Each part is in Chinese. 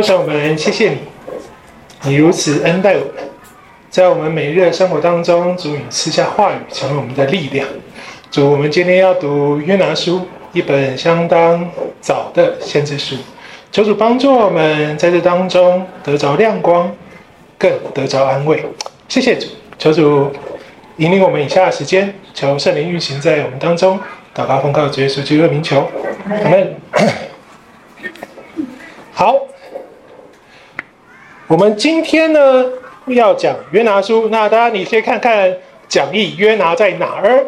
父神，我们谢谢你，你如此恩待我们，在我们每日的生活当中，主你赐下话语，成为我们的力量。主，我们今天要读约拿书，一本相当早的先知书。求主帮助我们在这当中得着亮光，更得着安慰。谢谢主，求主引领我们以下的时间，求圣灵运行在我们当中。祷告奉靠主耶稣基督的名求，阿门。好。我们今天呢要讲约拿书，那大家你先看看讲义，约拿在哪儿？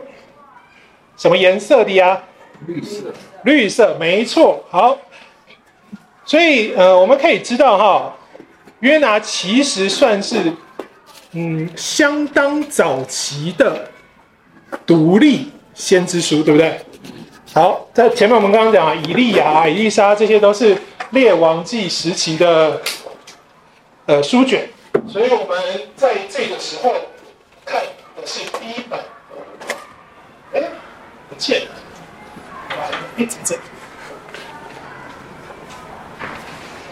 什么颜色的呀？绿色。绿色，没错。好，所以呃，我们可以知道哈，约拿其实算是嗯相当早期的独立先知书，对不对？好，在前面我们刚刚讲啊，以利亚、以利沙，这些都是列王纪时期的。呃，书卷，所以我们在这个时候看的是第一本。哎，不见了，一直在。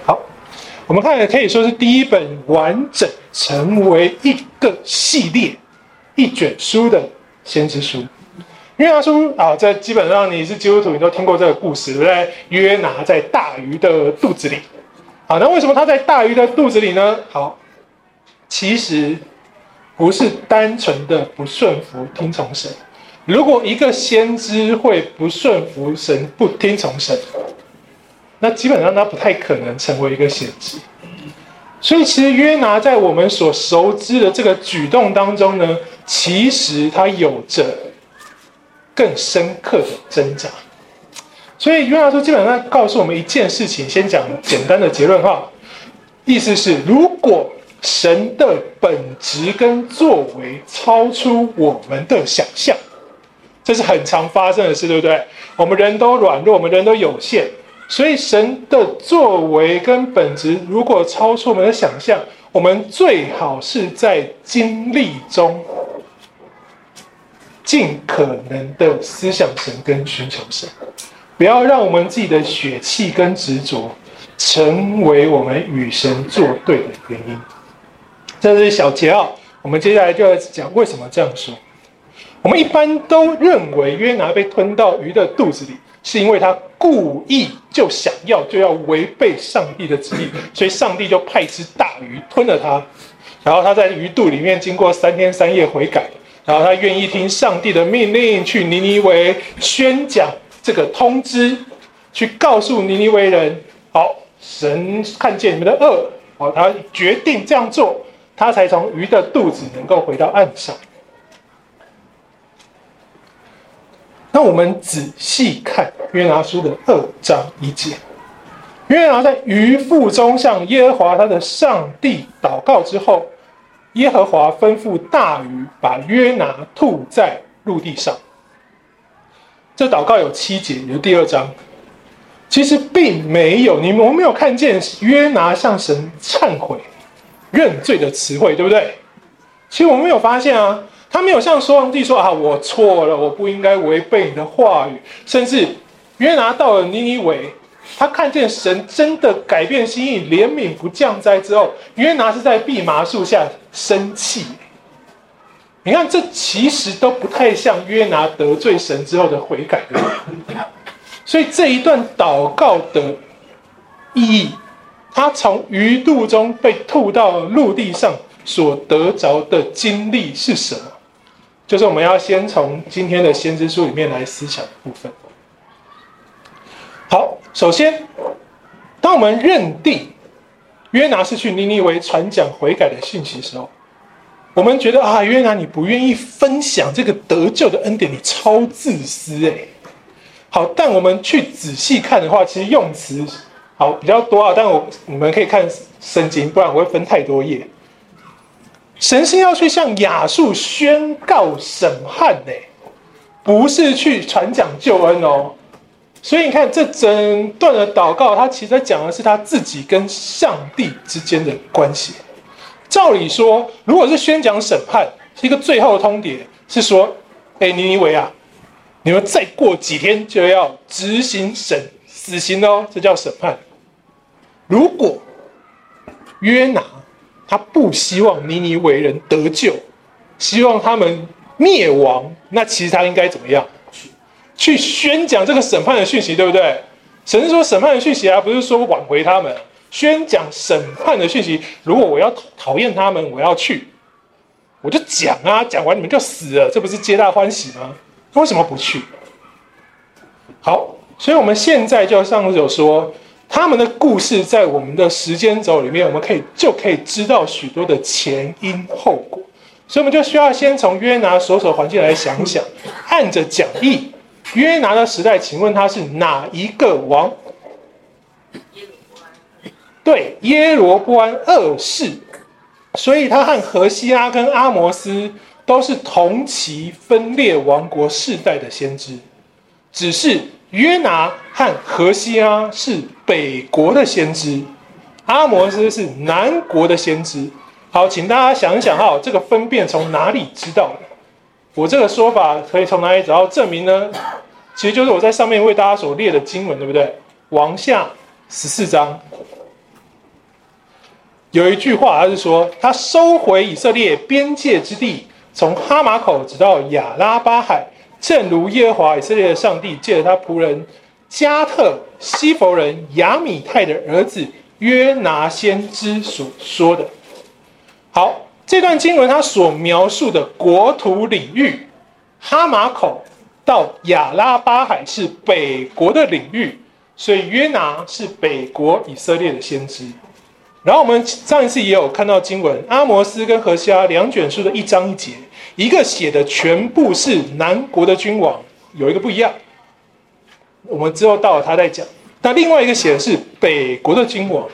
好，我们看的可以说是第一本完整成为一个系列、一卷书的先知书。约拿书啊，这基本上你是基督徒，你都听过这个故事，对不对？约拿在大鱼的肚子里。好，那为什么他在大鱼的肚子里呢？好，其实不是单纯的不顺服听从神。如果一个先知会不顺服神、不听从神，那基本上他不太可能成为一个先知。所以，其实约拿在我们所熟知的这个举动当中呢，其实他有着更深刻的挣扎。所以约翰说基本上告诉我们一件事情，先讲简单的结论哈，意思是如果神的本质跟作为超出我们的想象，这是很常发生的事，对不对？我们人都软弱，我们人都有限，所以神的作为跟本质如果超出我们的想象，我们最好是在经历中尽可能的思想神跟寻求神。不要让我们自己的血气跟执着成为我们与神作对的原因。这是小结啊，我们接下来就要讲为什么这样说。我们一般都认为约拿被吞到鱼的肚子里，是因为他故意就想要就要违背上帝的旨意，所以上帝就派只大鱼吞了他，然后他在鱼肚里面经过三天三夜悔改，然后他愿意听上帝的命令去尼尼微宣讲。这个通知，去告诉尼尼微人，好，神看见你们的恶，好，他决定这样做，他才从鱼的肚子能够回到岸上。那我们仔细看约拿书的二章一节，约拿在鱼腹中向耶和华他的上帝祷告之后，耶和华吩咐大鱼把约拿吐在陆地上。这祷告有七节，有第二章，其实并没有，你们我没有看见约拿向神忏悔、认罪的词汇，对不对？其实我们没有发现啊，他没有向上帝说啊，我错了，我不应该违背你的话语。甚至约拿到了尼尼微，他看见神真的改变心意，怜悯不降灾之后，约拿是在蓖麻树下生气。你看，这其实都不太像约拿得罪神之后的悔改的。所以这一段祷告的意义，他从鱼肚中被吐到陆地上所得着的经历是什么？就是我们要先从今天的先知书里面来思想的部分。好，首先，当我们认定约拿是去尼尼微传讲悔改的信息的时候。我们觉得啊，约拿你不愿意分享这个得救的恩典，你超自私诶。好，但我们去仔细看的话，其实用词好比较多啊。但我你们可以看圣经，不然我会分太多页。神是要去向亚述宣告审判呢，不是去传讲救恩哦。所以你看这整段的祷告，他其实在讲的是他自己跟上帝之间的关系。照理说，如果是宣讲审判，是一个最后的通牒，是说，哎，尼尼微啊，你们再过几天就要执行审死刑哦，这叫审判。如果约拿他不希望尼尼微人得救，希望他们灭亡。那其实他应该怎么样？去宣讲这个审判的讯息，对不对？神是说审判的讯息啊，不是说挽回他们，宣讲审判的讯息。如果我要讨厌他们，我要去，我就讲啊，讲完你们就死了，这不是皆大欢喜吗？为什么不去？好，所以我们现在就上次有说，他们的故事在我们的时间轴里面，我们可以就可以知道许多的前因后果。所以我们就需要先从约拿所处环境来想想，按着讲义。约拿的时代，请问他是哪一个王？对，耶罗波安二世，所以他和何西阿跟阿摩斯都是同期分裂王国世代的先知，只是约拿和何西阿是北国的先知，阿摩斯是南国的先知。好，请大家想一想哈，这个分辨从哪里知道的？我这个说法可以从哪里找到证明呢？其实就是我在上面为大家所列的经文，对不对？往下十四章有一句话，他是说他收回以色列边界之地，从哈马口直到亚拉巴海，正如耶和华以色列的上帝借着他仆人加特西弗人亚米泰的儿子约拿先知所说的。好。这段经文，他所描述的国土领域，哈马口到亚拉巴海是北国的领域，所以约拿是北国以色列的先知。然后我们上一次也有看到经文，阿摩斯跟何西阿两卷书的一章一节，一个写的全部是南国的君王，有一个不一样，我们之后到了他再讲。那另外一个写的是北国的君王。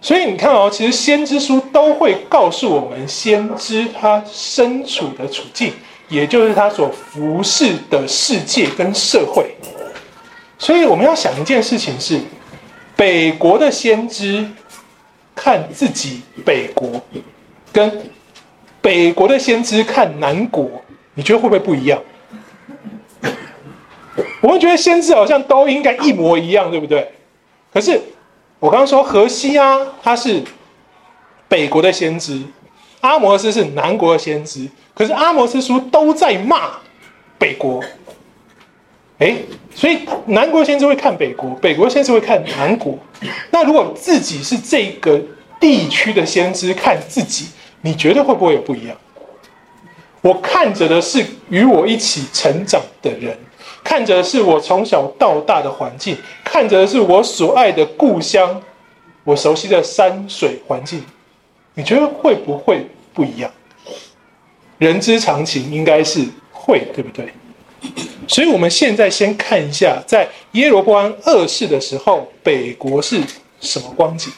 所以你看哦，其实先知书都会告诉我们先知他身处的处境，也就是他所服侍的世界跟社会。所以我们要想一件事情是：北国的先知看自己北国，跟北国的先知看南国，你觉得会不会不一样？我会觉得先知好像都应该一模一样，对不对？可是。我刚刚说何西啊他是北国的先知，阿摩斯是南国的先知，可是阿摩斯书都在骂北国，哎，所以南国先知会看北国，北国先知会看南国。那如果自己是这个地区的先知看自己，你觉得会不会有不一样？我看着的是与我一起成长的人。看着是我从小到大的环境，看着的是我所爱的故乡，我熟悉的山水环境，你觉得会不会不一样？人之常情，应该是会，对不对？所以，我们现在先看一下，在耶罗波安二世的时候，北国是什么光景？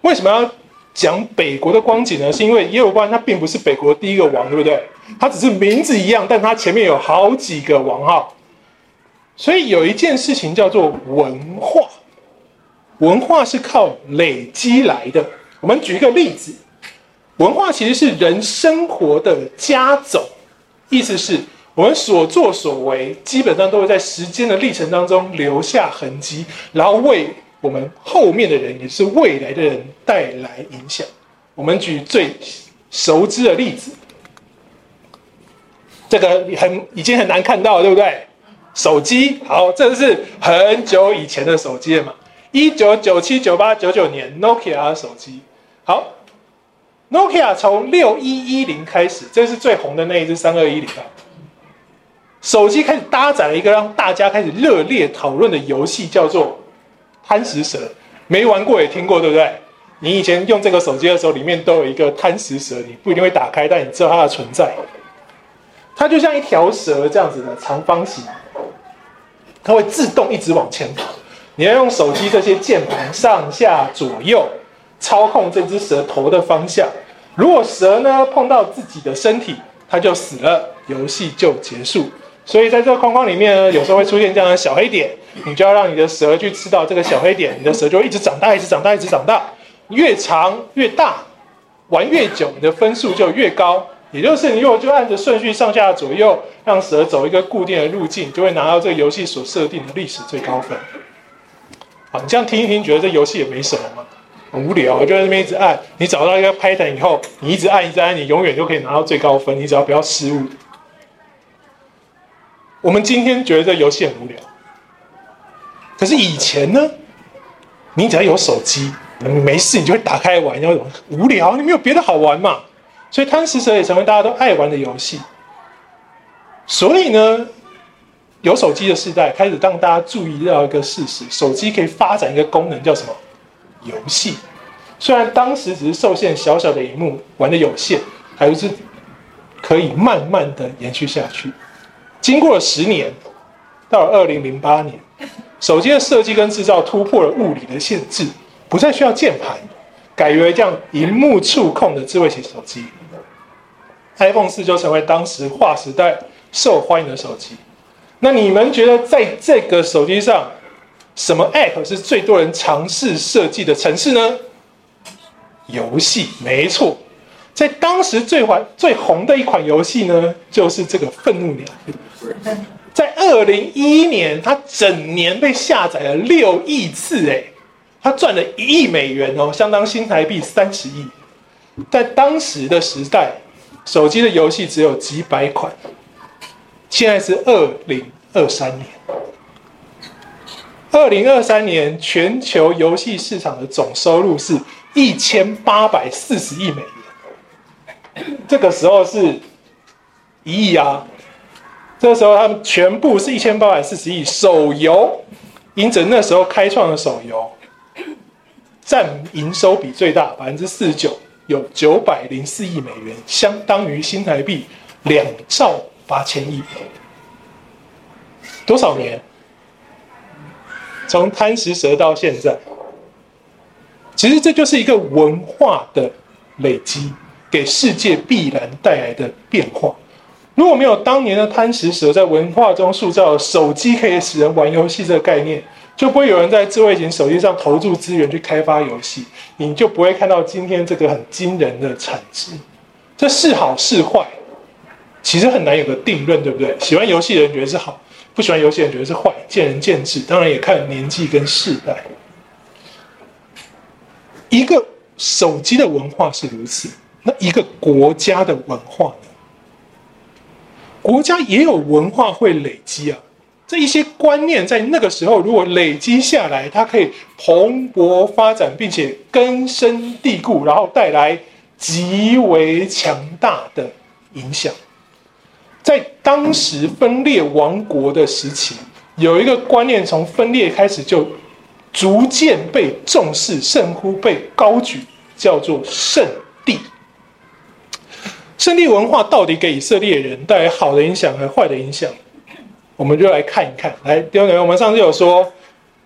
为什么要讲北国的光景呢？是因为耶罗波安他并不是北国第一个王，对不对？他只是名字一样，但他前面有好几个王号。所以有一件事情叫做文化，文化是靠累积来的。我们举一个例子，文化其实是人生活的加总，意思是我们所作所为基本上都会在时间的历程当中留下痕迹，然后为我们后面的人，也是未来的人带来影响。我们举最熟知的例子，这个很已经很难看到，对不对？手机好，这是很久以前的手机了嘛？一九九七、九八、九九年，Nokia 的手机。好，Nokia 从六一一零开始，这是最红的那一支三二一零啊。手机开始搭载了一个让大家开始热烈讨论的游戏，叫做贪食蛇。没玩过也听过，对不对？你以前用这个手机的时候，里面都有一个贪食蛇，你不一定会打开，但你知道它的存在。它就像一条蛇这样子的长方形。它会自动一直往前跑，你要用手机这些键盘上下左右操控这只蛇头的方向。如果蛇呢碰到自己的身体，它就死了，游戏就结束。所以在这个框框里面呢，有时候会出现这样的小黑点，你就要让你的蛇去吃到这个小黑点，你的蛇就会一直长大，一直长大，一直长大，越长越大，玩越久，你的分数就越高。也就是你如果就按着顺序上下左右，让蛇走一个固定的路径，就会拿到这个游戏所设定的历史最高分。好，你这样听一听，觉得这游戏也没什么吗？很无聊，就在那边一直按。你找到一个 pattern 以后，你一直按，一直按，你永远就可以拿到最高分。你只要不要失误。我们今天觉得这游戏很无聊，可是以前呢？你只要有手机，没事你就会打开玩，要无聊，你没有别的好玩嘛？所以贪食蛇也成为大家都爱玩的游戏。所以呢，有手机的时代开始让大家注意到一个事实：手机可以发展一个功能，叫什么？游戏。虽然当时只是受限小小的萤幕，玩的有限，还是可以慢慢的延续下去。经过了十年，到了二零零八年。手机的设计跟制造突破了物理的限制，不再需要键盘，改为这样荧幕触控的智慧型手机。iPhone 四就成为当时划时代受欢迎的手机。那你们觉得在这个手机上，什么 App 是最多人尝试设计的程式呢？游戏，没错。在当时最红最红的一款游戏呢，就是这个愤怒鸟。在二零一一年，它整年被下载了六亿次，哎，它赚了一亿美元哦，相当新台币三十亿。在当时的时代，手机的游戏只有几百款，现在是二零二三年。二零二三年全球游戏市场的总收入是一千八百四十亿美元，这个时候是一亿啊。这时候，他们全部是一千八百四十亿手游，因着那时候开创的手游，占营收比最大，百分之四十九，有九百零四亿美元，相当于新台币两兆八千亿。多少年？从贪食蛇到现在，其实这就是一个文化的累积，给世界必然带来的变化。如果没有当年的贪食蛇在文化中塑造手机可以使人玩游戏这个概念，就不会有人在智慧型手机上投注资源去开发游戏，你就不会看到今天这个很惊人的产值。这是好是坏，其实很难有个定论，对不对？喜欢游戏的人觉得是好，不喜欢游戏的人觉得是坏，见仁见智。当然也看年纪跟世代。一个手机的文化是如此，那一个国家的文化呢？国家也有文化会累积啊，这一些观念在那个时候如果累积下来，它可以蓬勃发展，并且根深蒂固，然后带来极为强大的影响。在当时分裂王国的时期，有一个观念从分裂开始就逐渐被重视，甚乎被高举，叫做圣地。圣地文化到底给以色列人带来好的影响还是坏的影响？我们就来看一看。来，弟兄姊妹，我们上次有说，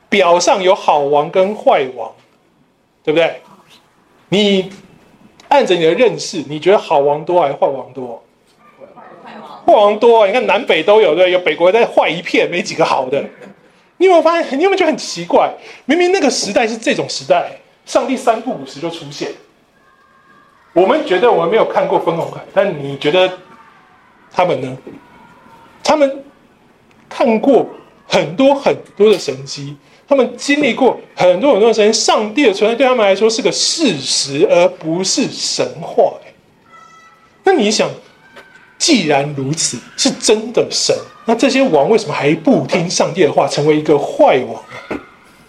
表上有好王跟坏王，对不对？你按着你的认识，你觉得好王多还是坏王多？坏王多！你看南北都有，对，有北国在坏一片，没几个好的。你有没有发现？你有没有觉得很奇怪？明明那个时代是这种时代，上帝三不五时就出现。我们觉得我们没有看过分红海，但你觉得他们呢？他们看过很多很多的神迹，他们经历过很多很多的神迹。上帝的存在对他们来说是个事实，而不是神话。那你想，既然如此，是真的神，那这些王为什么还不听上帝的话，成为一个坏王？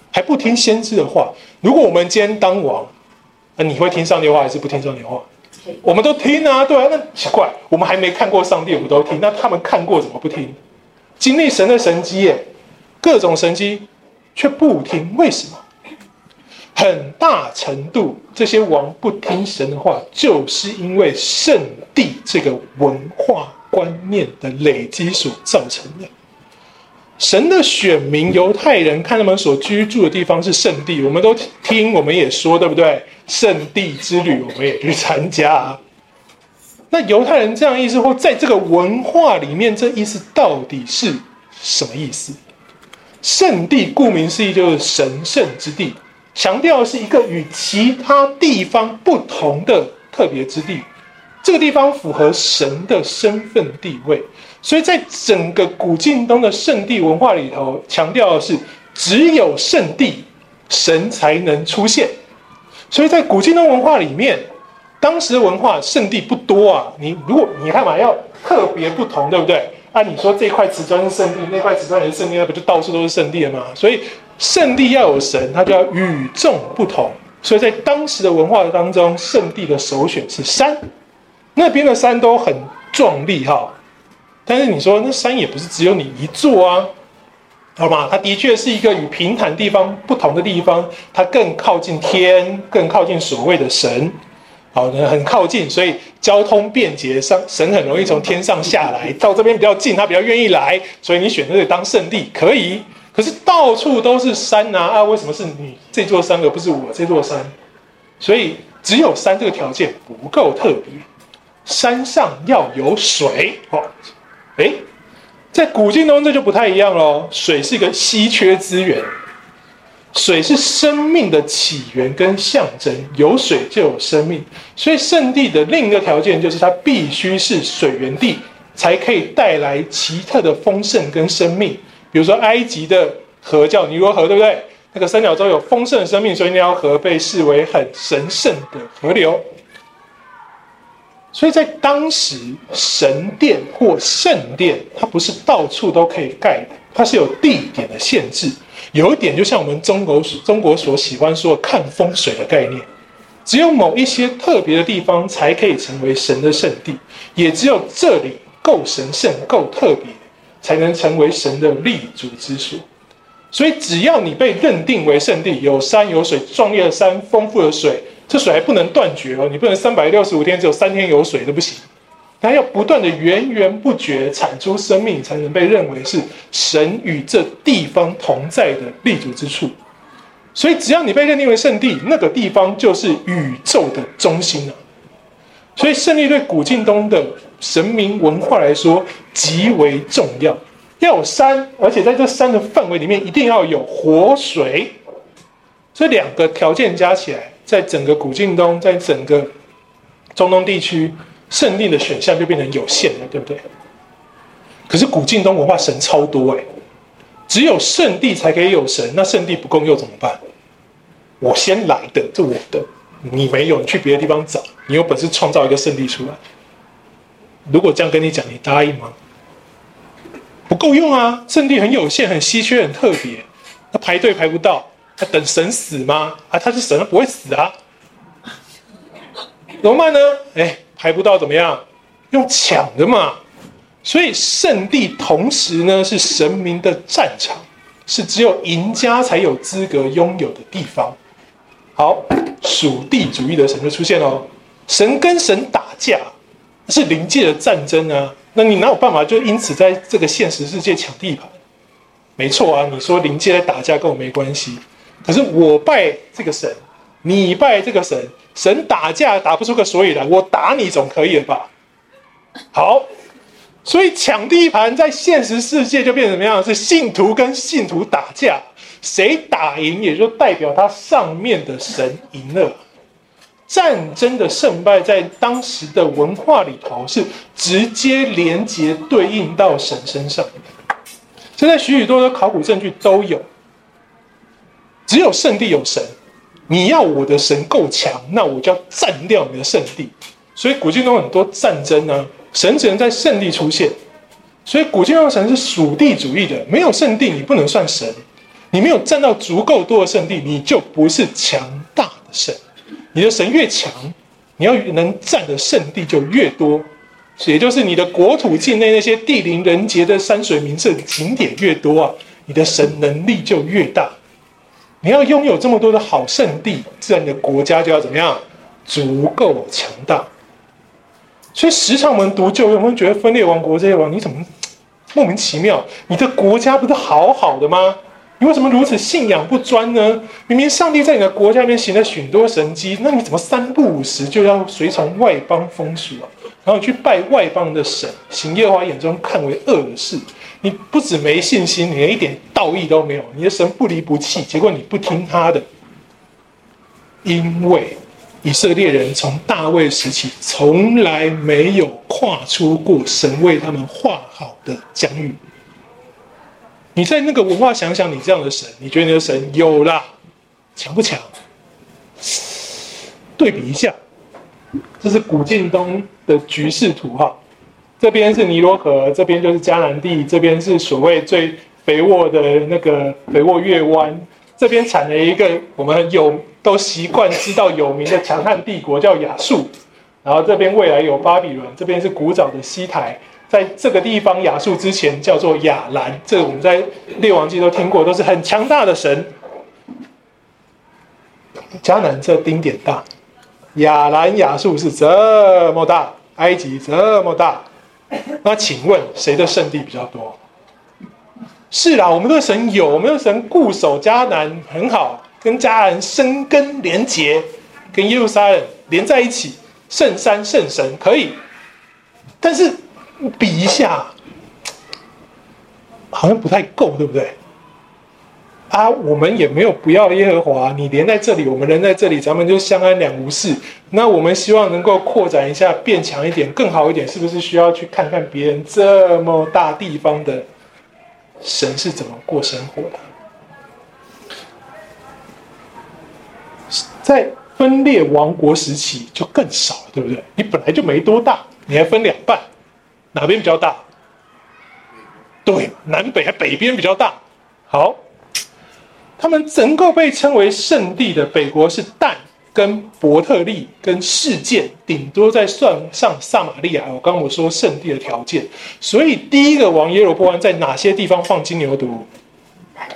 还不听先知的话？如果我们今天当王，那你会听上帝话还是不听上帝话？我们都听啊，对啊。那奇怪，我们还没看过上帝，我们都听。那他们看过怎么不听？经历神的神迹耶，各种神迹，却不听，为什么？很大程度，这些王不听神的话，就是因为圣地这个文化观念的累积所造成的。神的选民犹太人，看他们所居住的地方是圣地，我们都听，我们也说，对不对？圣地之旅，我们也去参加。那犹太人这样意思，或在这个文化里面，这意思到底是什么意思？圣地顾名思义就是神圣之地，强调是一个与其他地方不同的特别之地。这个地方符合神的身份地位。所以在整个古晋东的圣地文化里头，强调的是只有圣地，神才能出现。所以在古晋东文化里面，当时的文化圣地不多啊。你如果你看嘛，要特别不同，对不对？按、啊、你说这块瓷砖是圣地，那块瓷砖也是圣地，那不就到处都是圣地了吗？所以圣地要有神，它就要与众不同。所以在当时的文化当中，圣地的首选是山，那边的山都很壮丽哈。但是你说那山也不是只有你一座啊，好吗？它的确是一个与平坦地方不同的地方，它更靠近天，更靠近所谓的神。好，很靠近，所以交通便捷，上神很容易从天上下来，到这边比较近，他比较愿意来，所以你选择这里当圣地可以。可是到处都是山呐，啊，为什么是你这座山而不是我这座山？所以只有山这个条件不够特别，山上要有水。哦，诶，在古近东这就不太一样喽，水是一个稀缺资源。水是生命的起源跟象征，有水就有生命，所以圣地的另一个条件就是它必须是水源地，才可以带来奇特的丰盛跟生命。比如说埃及的河叫尼罗河，对不对？那个三角洲有丰盛的生命，所以那条河被视为很神圣的河流。所以在当时，神殿或圣殿，它不是到处都可以盖的，它是有地点的限制。有一点就像我们中国中国所喜欢说看风水的概念，只有某一些特别的地方才可以成为神的圣地，也只有这里够神圣、够特别，才能成为神的立足之所。所以，只要你被认定为圣地，有山有水，壮丽的山，丰富的水，这水还不能断绝哦，你不能三百六十五天只有三天有水都不行。它要不断的源源不绝产出生命，才能被认为是神与这地方同在的立足之处。所以，只要你被认定为圣地，那个地方就是宇宙的中心了。所以，圣地对古近东的神明文化来说极为重要。要有山，而且在这山的范围里面一定要有活水。这两个条件加起来，在整个古近东，在整个中东地区。圣地的选项就变成有限了，对不对？可是古近东文化神超多哎，只有圣地才可以有神，那圣地不够又怎么办？我先来的，这我的，你没有，你去别的地方找，你有本事创造一个圣地出来。如果这样跟你讲，你答应吗？不够用啊，圣地很有限，很稀缺，很特别，那排队排不到，他等神死吗？啊，他是神，他不会死啊，怎么办呢？哎。排不到怎么样？用抢的嘛。所以圣地同时呢是神明的战场，是只有赢家才有资格拥有的地方。好，属地主义的神就出现了。神跟神打架是灵界的战争啊，那你哪有办法就因此在这个现实世界抢地盘？没错啊，你说灵界在打架跟我没关系，可是我拜这个神，你拜这个神。神打架打不出个所以然，我打你总可以了吧？好，所以抢地盘在现实世界就变成怎么样？是信徒跟信徒打架，谁打赢也就代表他上面的神赢了。战争的胜败在当时的文化里头是直接连接对应到神身上。现在许许多多考古证据都有，只有圣地有神。你要我的神够强，那我就要占掉你的圣地。所以古今中很多战争呢，神只能在圣地出现。所以古近东神是属地主义的，没有圣地你不能算神，你没有占到足够多的圣地，你就不是强大的神。你的神越强，你要能占的圣地就越多，也就是你的国土境内那些地灵人杰的山水名胜景点越多啊，你的神能力就越大。你要拥有这么多的好圣地，自然你的国家就要怎么样？足够强大。所以时常我们读旧约，我们觉得分裂王国这些王，你怎么莫名其妙？你的国家不是好好的吗？你为什么如此信仰不专呢？明明上帝在你的国家里面行了许多神迹，那你怎么三不五时就要随从外邦风俗啊？然后去拜外邦的神，行耶和华眼中看为恶的事？你不止没信心，你连一点道义都没有。你的神不离不弃，结果你不听他的，因为以色列人从大卫时期从来没有跨出过神为他们画好的疆域。你在那个文化想想，你这样的神，你觉得你的神有啦，强不强？对比一下，这是古建东的局势图哈。这边是尼罗河，这边就是迦南地，这边是所谓最肥沃的那个肥沃月湾。这边产了一个我们有都习惯知道有名的强悍帝国叫亚述，然后这边未来有巴比伦，这边是古早的西台。在这个地方，亚述之前叫做亚兰，这个我们在列王记都听过，都是很强大的神。迦南这丁点大，亚兰亚述是这么大，埃及这么大，那请问谁的圣地比较多？是啦，我们的神有，我们的神固守迦南很好，跟迦南生根连结，跟耶路撒冷连在一起，圣山圣神可以，但是比一下，好像不太够，对不对？啊，我们也没有不要耶和华，你连在这里，我们人在这里，咱们就相安两无事。那我们希望能够扩展一下，变强一点，更好一点，是不是需要去看看别人这么大地方的神是怎么过生活的？在分裂王国时期就更少了，对不对？你本来就没多大，你还分两半，哪边比较大？对，南北还北边比较大。好。他们能够被称为圣地的北国是但、跟伯特利、跟示剑，顶多再算上撒玛利亚。我刚刚我说圣地的条件，所以第一个王耶罗波安在哪些地方放金牛犊？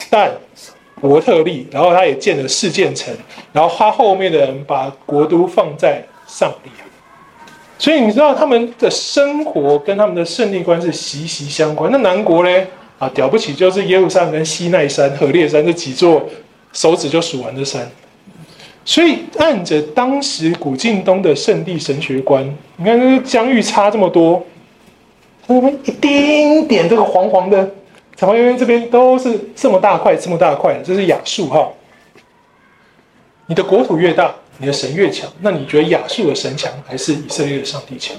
但、伯特利，然后他也建了示剑城，然后他后面的人把国都放在撒玛利亚。所以你知道他们的生活跟他们的胜利观是息息相关。那南国呢？啊，了不起就是耶路撒冷跟西奈山、和烈山这几座手指就数完的山，所以按着当时古晋东的圣地神学观，你看这个疆域差这么多，他们一丁点这个黄黄的，长方圆圆这边都是这么大块、这么大块的，这是亚述哈。你的国土越大，你的神越强，那你觉得亚述的神强还是以色列的上帝强？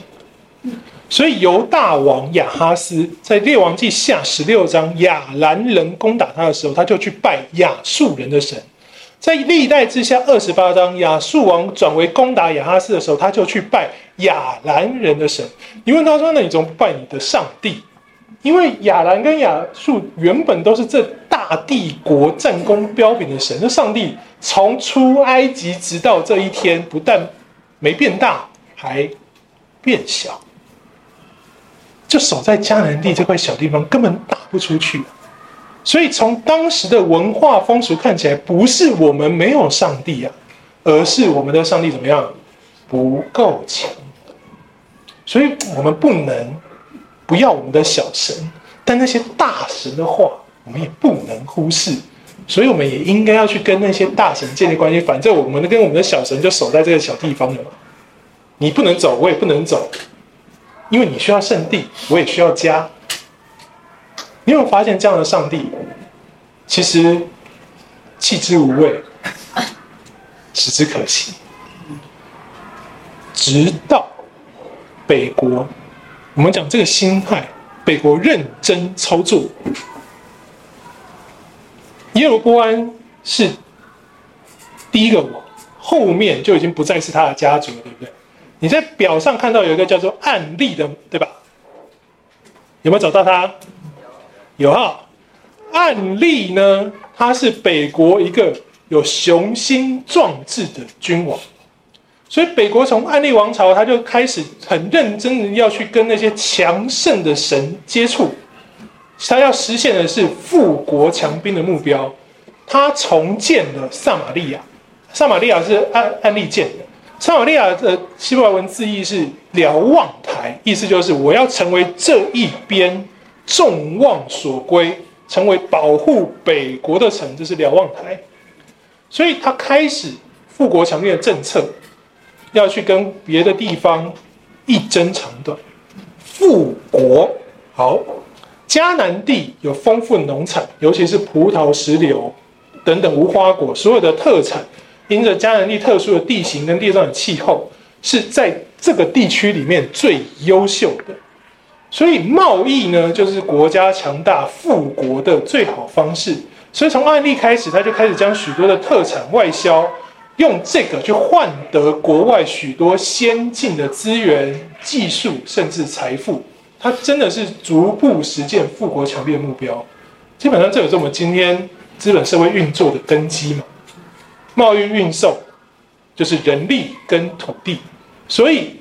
所以犹大王亚哈斯在列王记下十六章，亚兰人攻打他的时候，他就去拜亚述人的神。在历代志下二十八章，亚述王转为攻打亚哈斯的时候，他就去拜亚兰人的神。你问他说：“那你怎么不拜你的上帝？”因为亚兰跟亚述原本都是这大帝国战功彪炳的神，那上帝从出埃及直到这一天，不但没变大，还变小。就守在迦南地这块小地方，根本打不出去。所以从当时的文化风俗看起来，不是我们没有上帝啊，而是我们的上帝怎么样不够强。所以我们不能不要我们的小神，但那些大神的话，我们也不能忽视。所以我们也应该要去跟那些大神建立关系。反正我们跟我们的小神就守在这个小地方了嘛。你不能走，我也不能走。因为你需要圣地，我也需要家。你有没有发现这样的上帝，其实弃之无味，只之可惜。直到北国，我们讲这个心态，北国认真操作，耶罗波安是第一个王，后面就已经不再是他的家族了，对不对？你在表上看到有一个叫做案例的，对吧？有没有找到他？有哈。案例呢，他是北国一个有雄心壮志的君王，所以北国从暗利王朝，他就开始很认真的要去跟那些强盛的神接触，他要实现的是富国强兵的目标。他重建了撒玛利亚，撒玛利亚是暗暗利建。撒玛利亚的希伯来文字义是瞭望台，意思就是我要成为这一边众望所归，成为保护北国的城，这是瞭望台。所以他开始富国强兵的政策，要去跟别的地方一争长短。富国好，迦南地有丰富的农产，尤其是葡萄、石榴等等无花果，所有的特产。因着加南地特殊的地形跟地上的气候，是在这个地区里面最优秀的，所以贸易呢，就是国家强大富国的最好方式。所以从案例开始，他就开始将许多的特产外销，用这个去换得国外许多先进的资源、技术，甚至财富。他真的是逐步实践富国强兵的目标。基本上，这也是我们今天资本社会运作的根基嘛。贸易运送就是人力跟土地，所以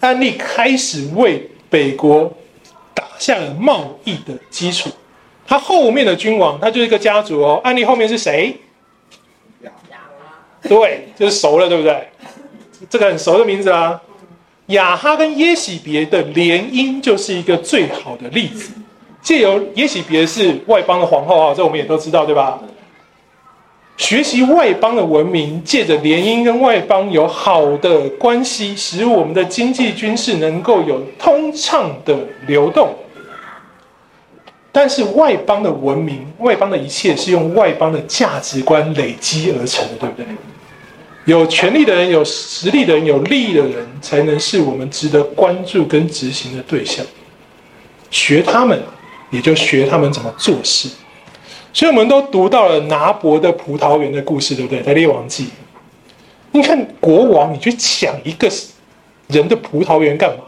安利开始为北国打下了贸易的基础。他后面的君王，他就是一个家族哦。安利后面是谁？对，就是熟了，对不对？这个很熟的名字啊。雅哈跟耶喜别的联姻就是一个最好的例子。借由耶喜别是外邦的皇后啊，这我们也都知道，对吧？学习外邦的文明，借着联姻跟外邦有好的关系，使我们的经济军事能够有通畅的流动。但是外邦的文明，外邦的一切是用外邦的价值观累积而成的，对不对？有权力的人、有实力的人、有利益的人，才能是我们值得关注跟执行的对象。学他们，也就学他们怎么做事。所以，我们都读到了拿伯的葡萄园的故事，对不对？在列王记，你看国王，你去抢一个人的葡萄园干嘛？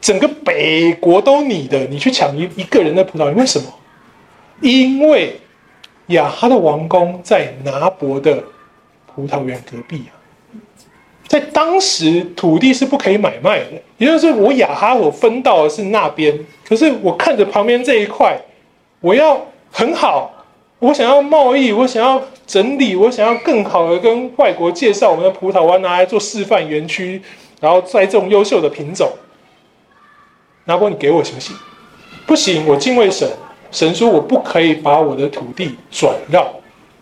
整个北国都你的，你去抢一一个人的葡萄园，为什么？因为亚哈的王宫在拿伯的。葡萄园隔壁啊，在当时土地是不可以买卖的，也就是我亚哈我分到的是那边，可是我看着旁边这一块，我要很好，我想要贸易，我想要整理，我想要更好的跟外国介绍我们的葡萄湾拿来做示范园区，然后栽种优秀的品种。拿波，你给我行不行？不行，我敬畏神，神说我不可以把我的土地转让。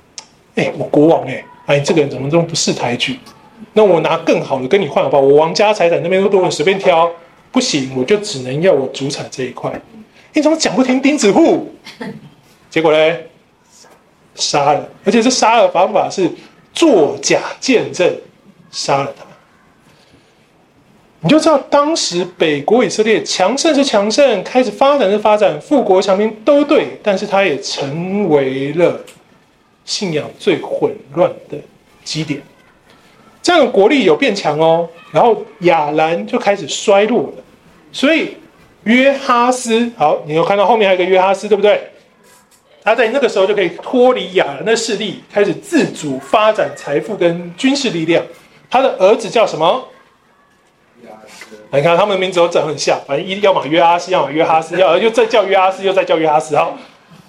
哎，我国王哎。哎，这个人怎么这么不识抬举？那我拿更好的跟你换好不好？我王家财产那边都多，我随便挑，不行，我就只能要我主产这一块。你怎么讲不听钉子户？结果呢，杀了，而且这杀的方法是作假见证，杀了他。你就知道当时北国以色列强盛是强盛，开始发展是发展，富国强兵都对，但是他也成为了。信仰最混乱的基点，这样的国力有变强哦，然后亚兰就开始衰落了，所以约哈斯，好，你有看到后面还有一个约哈斯，对不对？他在那个时候就可以脱离亚兰的势力，开始自主发展财富跟军事力量。他的儿子叫什么？约哈斯。你看他们的名字都长很像，反正一要么约阿斯，要么约哈斯，要又再叫约阿斯，又再叫约哈斯，好。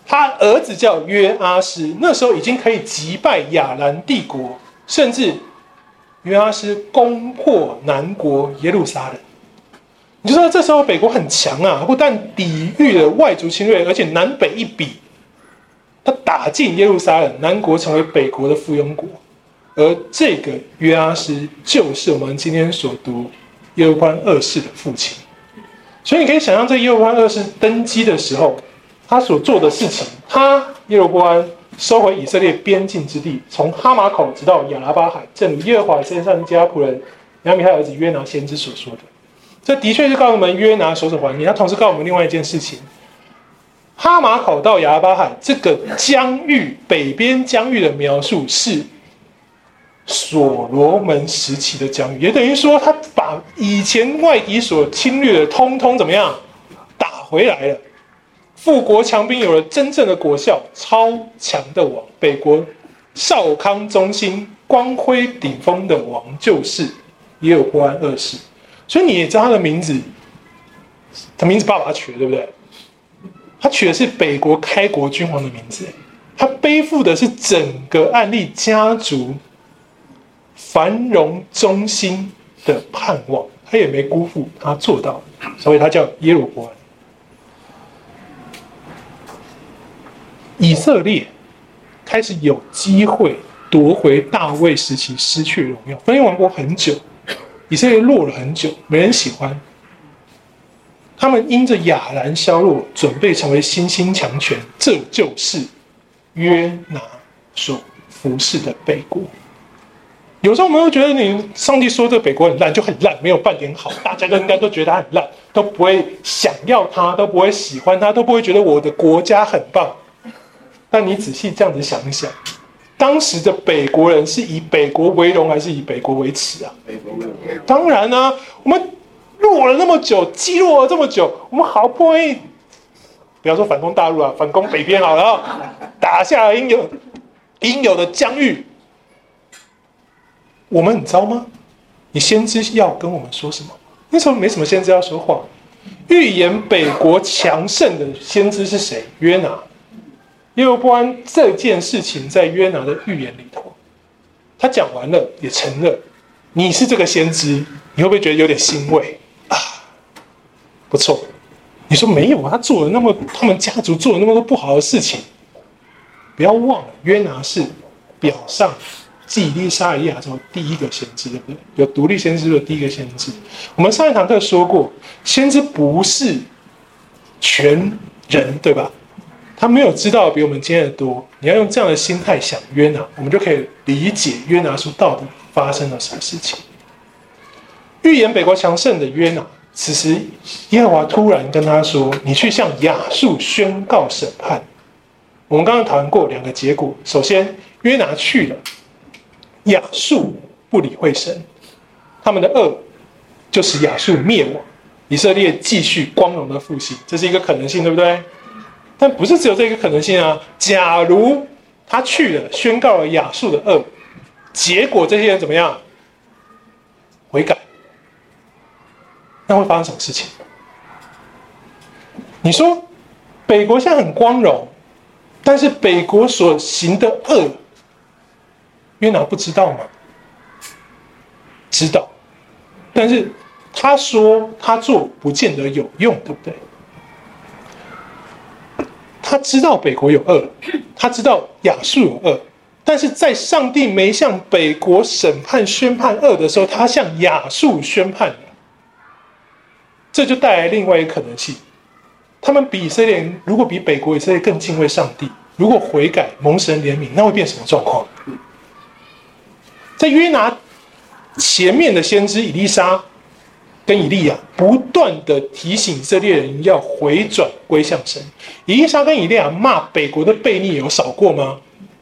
他儿子叫约阿斯，那时候已经可以击败亚兰帝国，甚至约阿斯攻破南国耶路撒冷。你就知道这时候北国很强啊，不但抵御了外族侵略，而且南北一比，他打进耶路撒冷，南国成为北国的附庸国。而这个约阿施就是我们今天所读耶路宽二世的父亲。所以你可以想象，这耶路宽二世登基的时候。他所做的事情，他耶罗波安收回以色列边境之地，从哈马口直到亚拉巴海，正如耶和华先上加仆人亚米他儿子约拿先知所说的。这的确是告诉我们约拿所守环境。他同时告诉我们另外一件事情：哈马口到亚拉巴海这个疆域，北边疆域的描述是所罗门时期的疆域，也等于说他把以前外敌所侵略的，通通怎么样打回来了。富国强兵有了真正的国效，超强的王，北国少康中兴、光辉顶峰的王就是耶罗波安二世。所以你也知道他的名字，他名字爸爸取的，对不对？他取的是北国开国君王的名字，他背负的是整个暗利家族繁荣中心的盼望，他也没辜负，他做到，所以他叫耶鲁伯安。以色列开始有机会夺回大卫时期失去的荣耀，分裂王国很久，以色列落了很久，没人喜欢。他们因着亚兰消弱，准备成为新兴强权，这就是约拿所服侍的北国。有时候我们会觉得，你上帝说这个北国很烂，就很烂，没有半点好，大家都应该都觉得他很烂，都不会想要他，都不会喜欢他，都不会觉得我的国家很棒。但你仔细这样子想一想，当时的北国人是以北国为荣还是以北国为耻啊？当然啊，我们弱了那么久，积弱了这么久，我们好不容易，不要说反攻大陆啊，反攻北边好了，打下了应有应有的疆域，我们很糟吗？你先知要跟我们说什么？那时候没什么先知要说话，预言北国强盛的先知是谁？约拿。耶罗波安这件事情在约拿的预言里头，他讲完了也承认，你是这个先知，你会不会觉得有点欣慰？不错，你说没有啊？他做了那么，他们家族做了那么多不好的事情，不要忘了，约拿是表上继以利沙、以利亚之后第一个先知，对不对？有独立先知的第一个先知。我们上一堂课说过，先知不是全人，对吧？他没有知道比我们经验的多，你要用这样的心态想约拿，我们就可以理解约拿书到底发生了什么事情。预言北国强盛的约拿，此时耶和华突然跟他说：“你去向亚述宣告审判。”我们刚刚讨论过两个结果，首先约拿去了，亚述不理会神，他们的恶就使亚述灭亡，以色列继续光荣的复兴，这是一个可能性，对不对？但不是只有这个可能性啊！假如他去了，宣告了亚述的恶，结果这些人怎么样？悔改，那会发生什么事情？你说北国现在很光荣，但是北国所行的恶，约拿不知道吗？知道，但是他说他做不见得有用，对不对？他知道北国有恶，他知道亚述有恶，但是在上帝没向北国审判宣判恶的时候，他向亚述宣判，这就带来另外一个可能性：他们比以色列人，如果比北国以色列更敬畏上帝，如果悔改蒙神怜悯，那会变什么状况？在约拿前面的先知以利沙。跟以利亚不断的提醒以色列人要回转归向神。以利沙跟以利亚骂北国的悖逆有少过吗？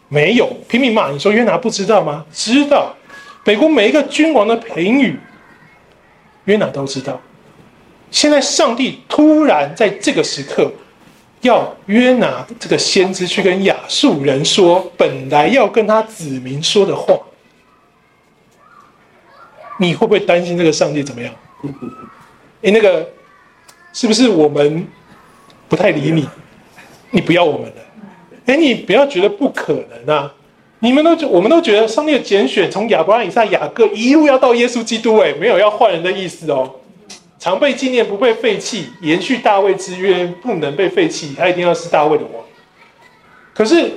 没有，拼命骂。你说约拿不知道吗？知道。北国每一个君王的评语，约拿都知道。现在上帝突然在这个时刻，要约拿这个先知去跟亚述人说，本来要跟他子民说的话，你会不会担心这个上帝怎么样？哎，那个是不是我们不太理你？你不要我们了？哎，你不要觉得不可能啊！你们都觉，我们都觉得上帝的拣选从亚伯拉罕、以撒、雅各一路要到耶稣基督，哎，没有要换人的意思哦。常被纪念，不被废弃，延续大卫之约，不能被废弃，他一定要是大卫的王。可是，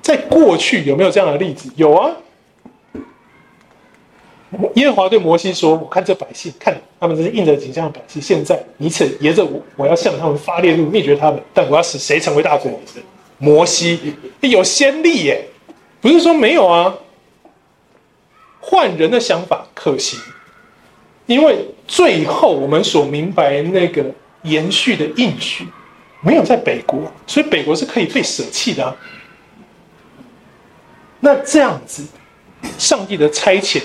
在过去有没有这样的例子？有啊。耶和华对摩西说：“我看这百姓，看他们这是应着景象的百姓。现在你且沿着我，我要向他们发烈怒，灭绝他们。但我要使谁成为大国？摩西有先例耶，不是说没有啊。换人的想法可行，因为最后我们所明白那个延续的应许，没有在北国，所以北国是可以被舍弃的。那这样子，上帝的差遣。”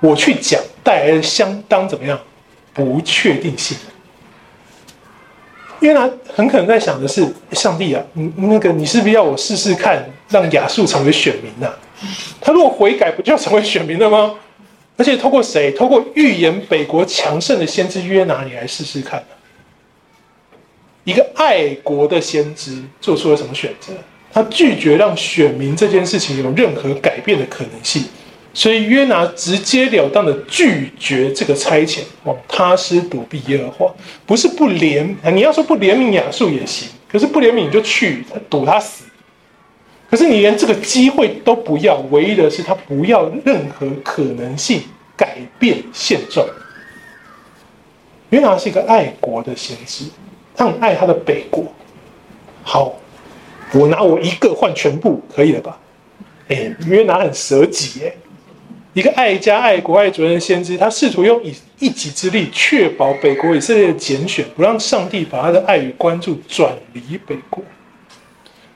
我去讲，带来相当怎么样？不确定性。因为他很可能在想的是：上帝啊，你那个你是不是要我试试看，让亚述成为选民呢、啊？他如果悔改，不就要成为选民了吗？而且透过谁？透过预言北国强盛的先知约拿，你来试试看、一个爱国的先知做出了什么选择？他拒绝让选民这件事情有任何改变的可能性。所以约拿直截了当的拒绝这个差遣，往他施躲避耶和华，不是不怜，你要说不怜悯亚述也行，可是不怜悯你就去堵他死，可是你连这个机会都不要，唯一的是他不要任何可能性改变现状。约拿是一个爱国的先知，他很爱他的北国。好，我拿我一个换全部，可以了吧？哎，约拿很舍己哎。一个爱家、爱国、爱主人的先知，他试图用以一己之力确保北国以色列的拣选，不让上帝把他的爱与关注转离北国。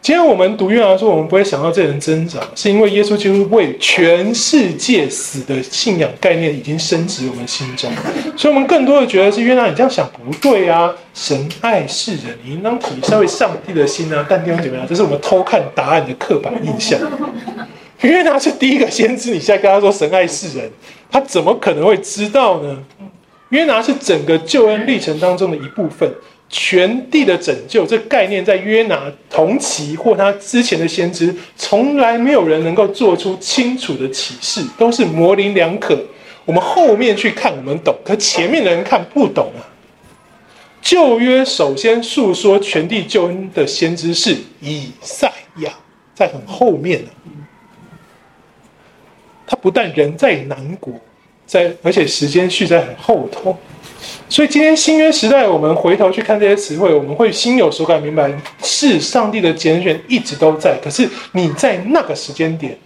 今天我们读约拿说，我们不会想到这人挣扎，是因为耶稣基督为全世界死的信仰概念已经深植我们心中，所以我们更多的觉得是约拿，你这样想不对啊！神爱世人，你应当体会上帝的心啊！但弟兄姐妹，这是我们偷看答案的刻板印象。约拿是第一个先知，你现在跟他说神爱世人，他怎么可能会知道呢？约拿是整个救恩历程当中的一部分。全地的拯救这概念，在约拿同期或他之前的先知，从来没有人能够做出清楚的启示，都是模棱两可。我们后面去看，我们懂；可前面的人看不懂啊。旧约首先述说全地救恩的先知是以赛亚，在很后面呢。他不但人在南国，在而且时间序在很后头。所以今天新约时代，我们回头去看这些词汇，我们会心有所感，明白是上帝的拣选一直都在。可是你在那个时间点，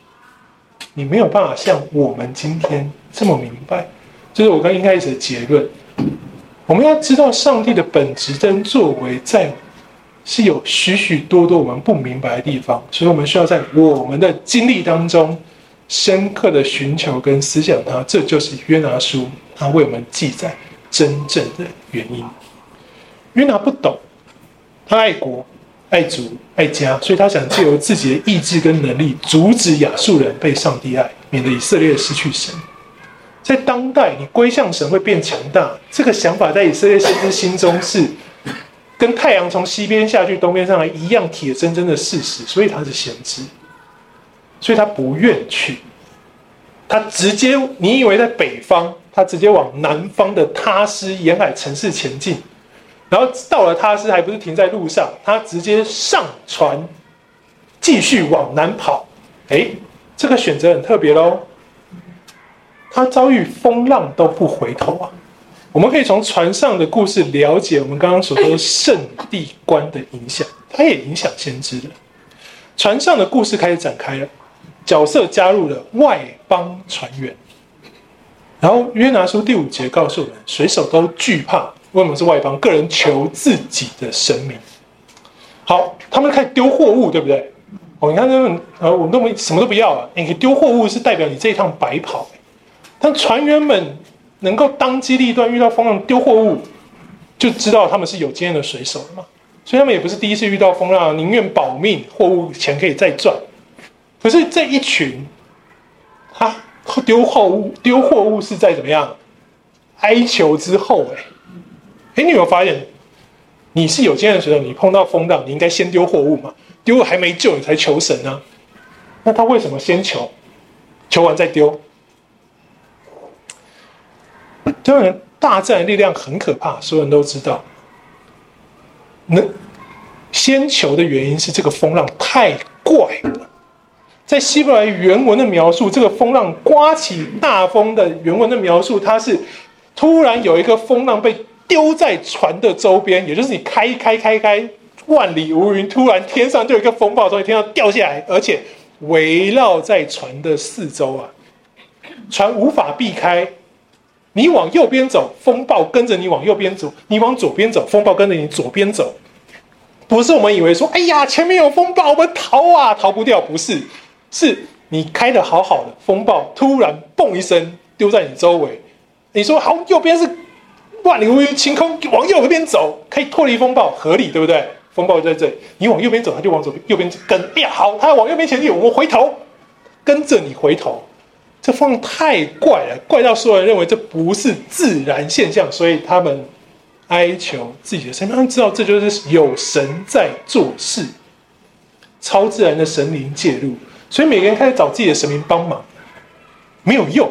你没有办法像我们今天这么明白。就是我刚一开始的结论，我们要知道上帝的本质跟作为，在是有许许多多我们不明白的地方，所以我们需要在我们的经历当中，深刻的寻求跟思想它。这就是约拿书，它为我们记载。真正的原因，约拿不懂，他爱国、爱族、爱家，所以他想借由自己的意志跟能力，阻止亚述人被上帝爱，免得以色列失去神。在当代，你归向神会变强大，这个想法在以色列先知心中是跟太阳从西边下去东边上来一样铁铮铮的事实，所以他是先知，所以他不愿去，他直接，你以为在北方？他直接往南方的他斯沿海城市前进，然后到了他斯，还不是停在路上，他直接上船，继续往南跑。哎，这个选择很特别喽。他遭遇风浪都不回头啊！我们可以从船上的故事了解我们刚刚所说圣地观的影响，它也影响先知了。船上的故事开始展开了，角色加入了外邦船员。然后约拿书第五节告诉我们，水手都惧怕，为什么是外邦？个人求自己的生命。好，他们开始丢货物，对不对？哦，你看他们，呃，我们都没什么都不要啊。你丢货物是代表你这一趟白跑。但船员们能够当机立断，遇到风浪丢货物，就知道他们是有经验的水手了嘛。所以他们也不是第一次遇到风浪，宁愿保命，货物钱可以再赚。可是这一群，哈。丢货物，丢货物是在怎么样哀求之后、欸？哎，哎，你有没有发现，你是有经验的时候，你碰到风浪，你应该先丢货物嘛？丢了还没救，你才求神呢、那他为什么先求？求完再丢？当然，大自然力量很可怕，所有人都知道。那先求的原因是这个风浪太怪了。在希伯来原文的描述，这个风浪刮起大风的原文的描述，它是突然有一个风浪被丢在船的周边，也就是你开开开开，万里无云，突然天上就有一个风暴从天上掉下来，而且围绕在船的四周啊，船无法避开。你往右边走，风暴跟着你往右边走；你往左边走，风暴跟着你左边走。不是我们以为说，哎呀，前面有风暴，我们逃啊，逃不掉，不是。是你开的好好的，风暴突然嘣一声丢在你周围，你说好，右边是万里无云晴空，往右边走可以脱离风暴，合理对不对？风暴在这里，你往右边走，它就往左边右边跟。哎呀，好，它往右边前进，我回头跟着你回头。这风太怪了，怪到所有人认为这不是自然现象，所以他们哀求自己的神，他们知道这就是有神在做事，超自然的神灵介入。所以每个人开始找自己的神明帮忙，没有用，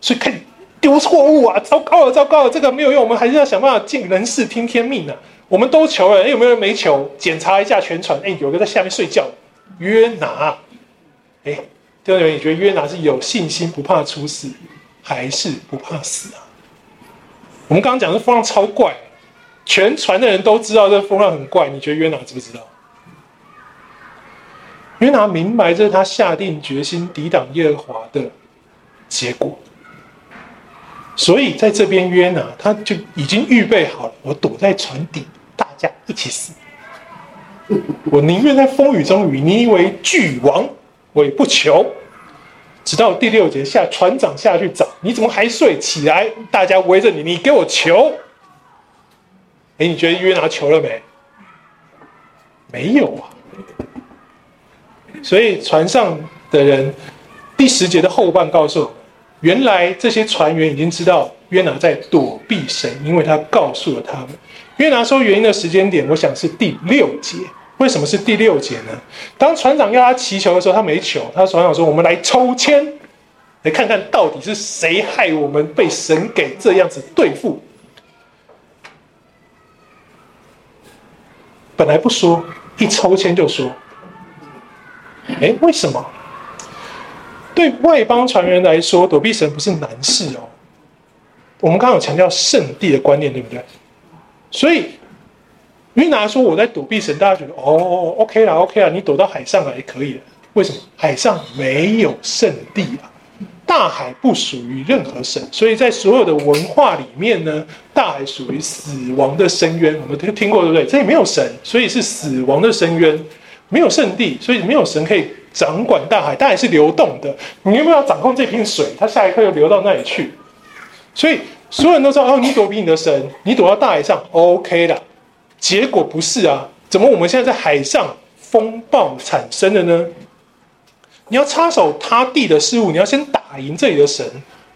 所以开始丢错误啊！糟糕了，糟糕了，这个没有用，我们还是要想办法尽人事听天命啊！我们都求了，哎，有没有人没求？检查一下全船，哎，有个在下面睡觉，约拿，哎，弟兄姊妹，你觉得约拿是有信心不怕出事，还是不怕死啊？我们刚刚讲的风浪超怪，全船的人都知道这风浪很怪，你觉得约拿知不知道？约拿明白这是他下定决心抵挡耶和华的结果，所以在这边约拿他就已经预备好了，我躲在船底，大家一起死。我宁愿在风雨中与你为俱亡，我也不求。直到第六节下，船长下去找，你怎么还睡？起来，大家围着你，你给我求。哎，你觉得约拿求了没？没有啊。所以船上的人，第十节的后半告诉我，原来这些船员已经知道约拿在躲避神，因为他告诉了他们。约拿说原因的时间点，我想是第六节。为什么是第六节呢？当船长要他祈求的时候，他没求。他船长说：“我们来抽签，来看看到底是谁害我们被神给这样子对付。”本来不说，一抽签就说。哎，为什么？对外邦船员来说，躲避神不是难事哦。我们刚刚有强调圣地的观念，对不对？所以。约拿说：“我在躲避神，大家觉得哦，OK 啦，OK 啦，你躲到海上来也可以了。为什么？海上没有圣地啊，大海不属于任何神，所以在所有的文化里面呢，大海属于死亡的深渊。我们都听过，对不对？这里没有神，所以是死亡的深渊，没有圣地，所以没有神可以掌管大海。大海是流动的，你有没有要掌控这瓶水？它下一刻又流到那里去。所以所有人都知道，哦，你躲避你的神，你躲到大海上，OK 的。”结果不是啊？怎么我们现在在海上风暴产生了呢？你要插手他地的事物，你要先打赢这里的神。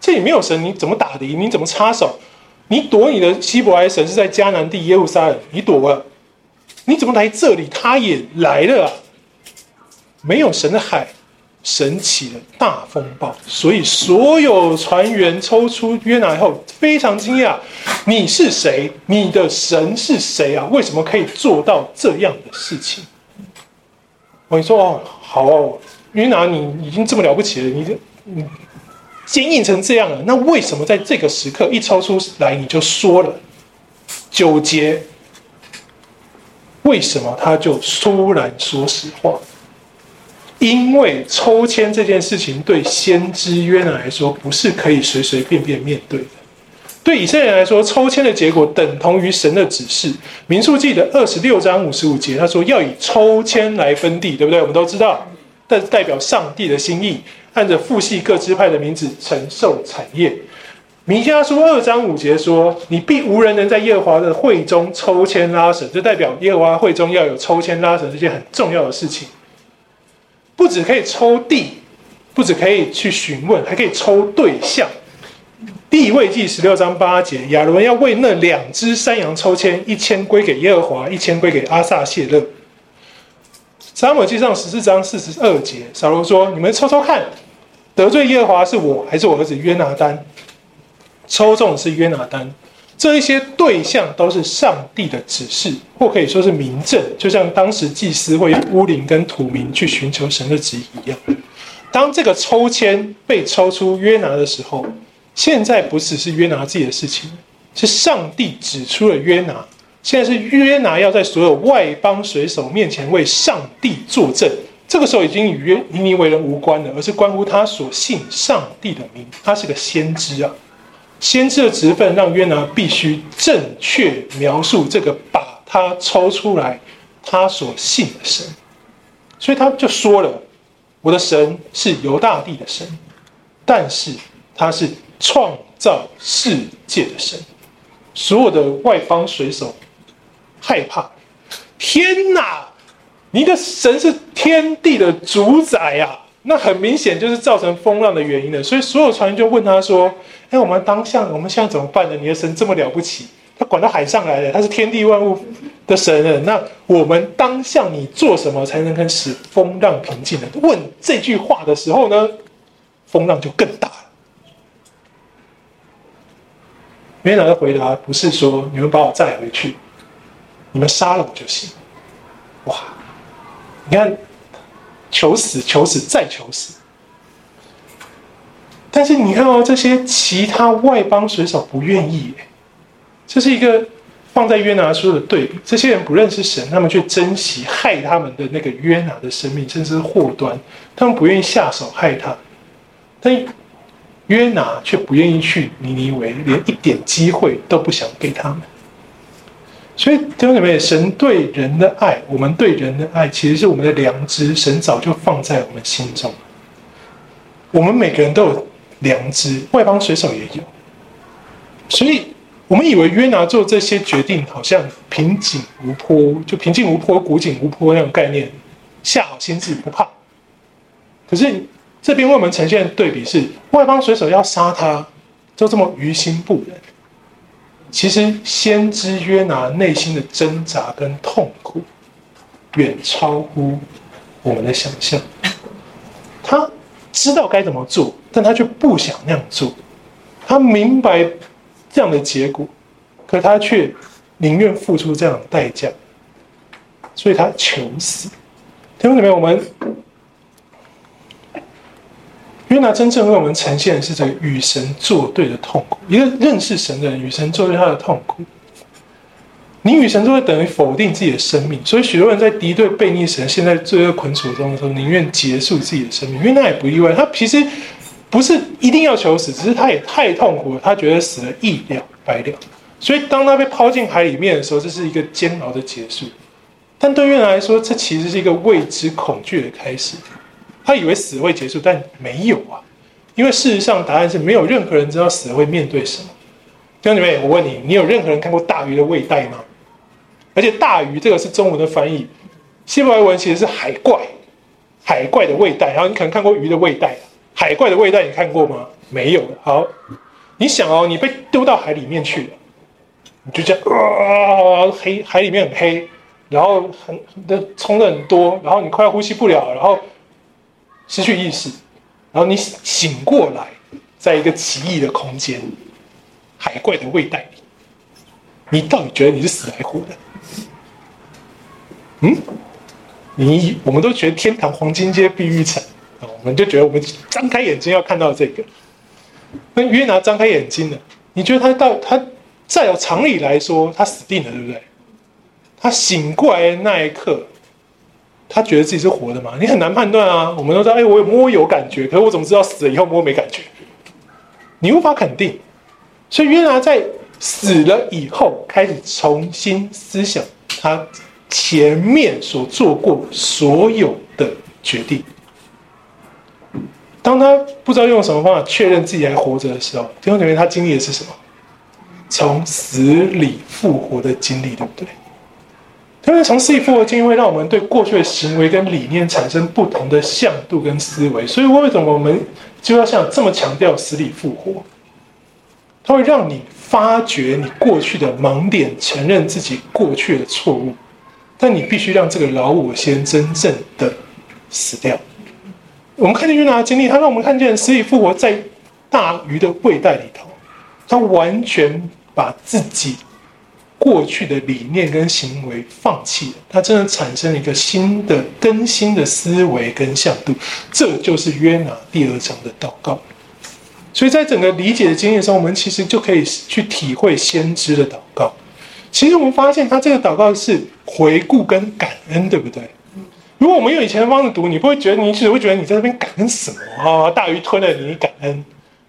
这里没有神，你怎么打得赢？你怎么插手？你躲你的希伯来神是在迦南地耶路撒冷，你躲了，你怎么来这里？他也来了啊！没有神的海。神起了大风暴，所以所有船员抽出约拿以后，非常惊讶：你是谁？你的神是谁啊？为什么可以做到这样的事情？我你说哦，好哦，约拿，你已经这么了不起了，你你坚硬成这样了，那为什么在这个时刻一抽出来你就说了纠结？为什么他就突然说实话？因为抽签这件事情对先知约拿来说不是可以随随便便面对的，对以色列人来说，抽签的结果等同于神的指示。民数记的二十六章五十五节，他说要以抽签来分地，对不对？我们都知道，但是代表上帝的心意，按着父系各支派的名字承受产业。弥迦书二章五节说，你必无人能在耶和华的会中抽签拉绳，这代表耶和华会中要有抽签拉绳这件很重要的事情。不只可以抽地，不只可以去询问，还可以抽对象。地位记十六章八节，亚伦要为那两只山羊抽签，一千归给耶和华，一千归给阿撒谢勒。撒母记上十四章四十二节，扫罗说：“你们抽抽看，得罪耶和华是我还是我儿子约拿单？”抽中的是约拿单。这一些对象都是上帝的指示，或可以说是明证，就像当时祭司会用乌灵跟土民去寻求神的旨意一样。当这个抽签被抽出约拿的时候，现在不只是约拿自己的事情，是上帝指出了约拿。现在是约拿要在所有外邦水手面前为上帝作证。这个时候已经与约尼尼微人无关了，而是关乎他所信上帝的名。他是个先知啊。先知的职分让约拿必须正确描述这个把他抽出来，他所信的神，所以他就说了：“我的神是犹大地的神，但是他是创造世界的神。”所有的外邦水手害怕，天哪！你的神是天地的主宰呀！那很明显就是造成风浪的原因了。所以所有船员就问他说。哎，我们当下，我们现在怎么办呢？你的神这么了不起，他管到海上来了，他是天地万物的神了。那我们当下你做什么才能跟使风浪平静呢？问这句话的时候呢，风浪就更大了。约拿的回答不是说你们把我载回去，你们杀了我就行。哇，你看，求死，求死，再求死。但是你看哦，这些其他外邦水手不愿意，这是一个放在约拿书的对比。这些人不认识神，他们却珍惜害他们的那个约拿的生命，甚至是祸端，他们不愿意下手害他。但约拿却不愿意去尼尼微，连一点机会都不想给他们。所以弟兄姐妹，神对人的爱，我们对人的爱，其实是我们的良知，神早就放在我们心中。我们每个人都有良知，外邦水手也有。所以，我们以为约拿做这些决定，好像平静无波，就平静无波、古井无波那种概念，下好心志不怕。可是这边为我们呈现的对比是，外邦水手要杀他，就这么于心不忍。其实先知约拿内心的挣扎跟痛苦，远超乎我们的想象。他知道该怎么做，但他却不想那样做。他明白这样的结果，可他却宁愿付出这样的代价，所以他求死。听众里面我们。约拿真正为我们呈现的是这个与神作对的痛苦，一个认识神的人与神作对他的痛苦。你与神作对等于否定自己的生命，所以许多人在敌对背逆神、现在罪恶捆锁中的时候，宁愿结束自己的生命。约拿也不意外，他其实不是一定要求死，只是他也太痛苦了，他觉得死了一了百了。所以当他被抛进海里面的时候，这是一个煎熬的结束。但对约拿来说，这其实是一个未知恐惧的开始。他以为死会结束，但没有啊，因为事实上答案是没有任何人知道死会面对什么。弟兄姐妹，我问你，你有任何人看过大鱼的胃袋吗？而且大鱼这个是中文的翻译，希伯来文其实是海怪，海怪的胃袋。然后你可能看过鱼的胃袋，海怪的胃袋你看过吗？没有。好，你想哦，你被丢到海里面去了，你就这样啊，黑海里面很黑，然后很的冲的很多，然后你快要呼吸不了，然后。失去意识，然后你醒过来，在一个奇异的空间，海怪的胃袋里，你到底觉得你是死还活的？嗯，你我们都觉得天堂黄金街碧玉城，我们就觉得我们张开眼睛要看到这个。那约拿张开眼睛了，你觉得他到他再有常理来说，他死定了，对不对？他醒过来的那一刻。他觉得自己是活的吗？你很难判断啊。我们都知道，哎，我有摸有感觉，可是我怎么知道死了以后摸没感觉？你无法肯定。所以约拿在死了以后，开始重新思想他前面所做过所有的决定。当他不知道用什么方法确认自己还活着的时候，弟兄姐妹，他经历的是什么？从死里复活的经历，对不对？因为从死里复活经验会让我们对过去的行为跟理念产生不同的向度跟思维，所以为什么我们就要像这么强调死里复活？它会让你发觉你过去的盲点，承认自己过去的错误，但你必须让这个老我先真正的死掉。我们看见约拿的经历，他让我们看见死里复活在大鱼的胃袋里头，他完全把自己。过去的理念跟行为放弃了，他真的产生了一个新的更新的思维跟向度，这就是约拿第二章的祷告。所以在整个理解的经验上，我们其实就可以去体会先知的祷告。其实我们发现他这个祷告是回顾跟感恩，对不对？如果我们用以前的方式读，你不会觉得，你只会觉得你在那边感恩什么啊？大鱼吞了，你感恩，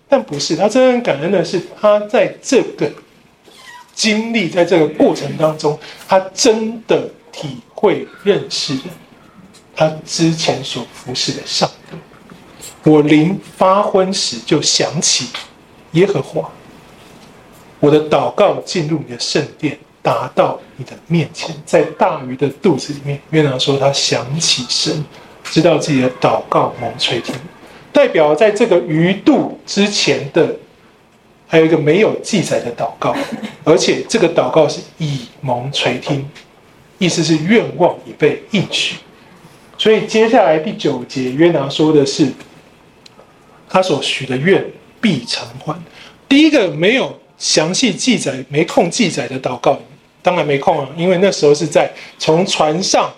但不是，他真正感恩的是他在这个。经历在这个过程当中，他真的体会认识了他之前所服侍的上帝。我临发昏时就想起耶和华，我的祷告进入你的圣殿，达到你的面前。在大鱼的肚子里面，约拿说他想起神，知道自己的祷告蒙垂听，代表在这个鱼肚之前的。还有一个没有记载的祷告，而且这个祷告是以蒙垂听，意思是愿望已被应许。所以接下来第九节约拿说的是，他所许的愿必偿还。第一个没有详细记载、没空记载的祷告，当然没空啊，因为那时候是在从船上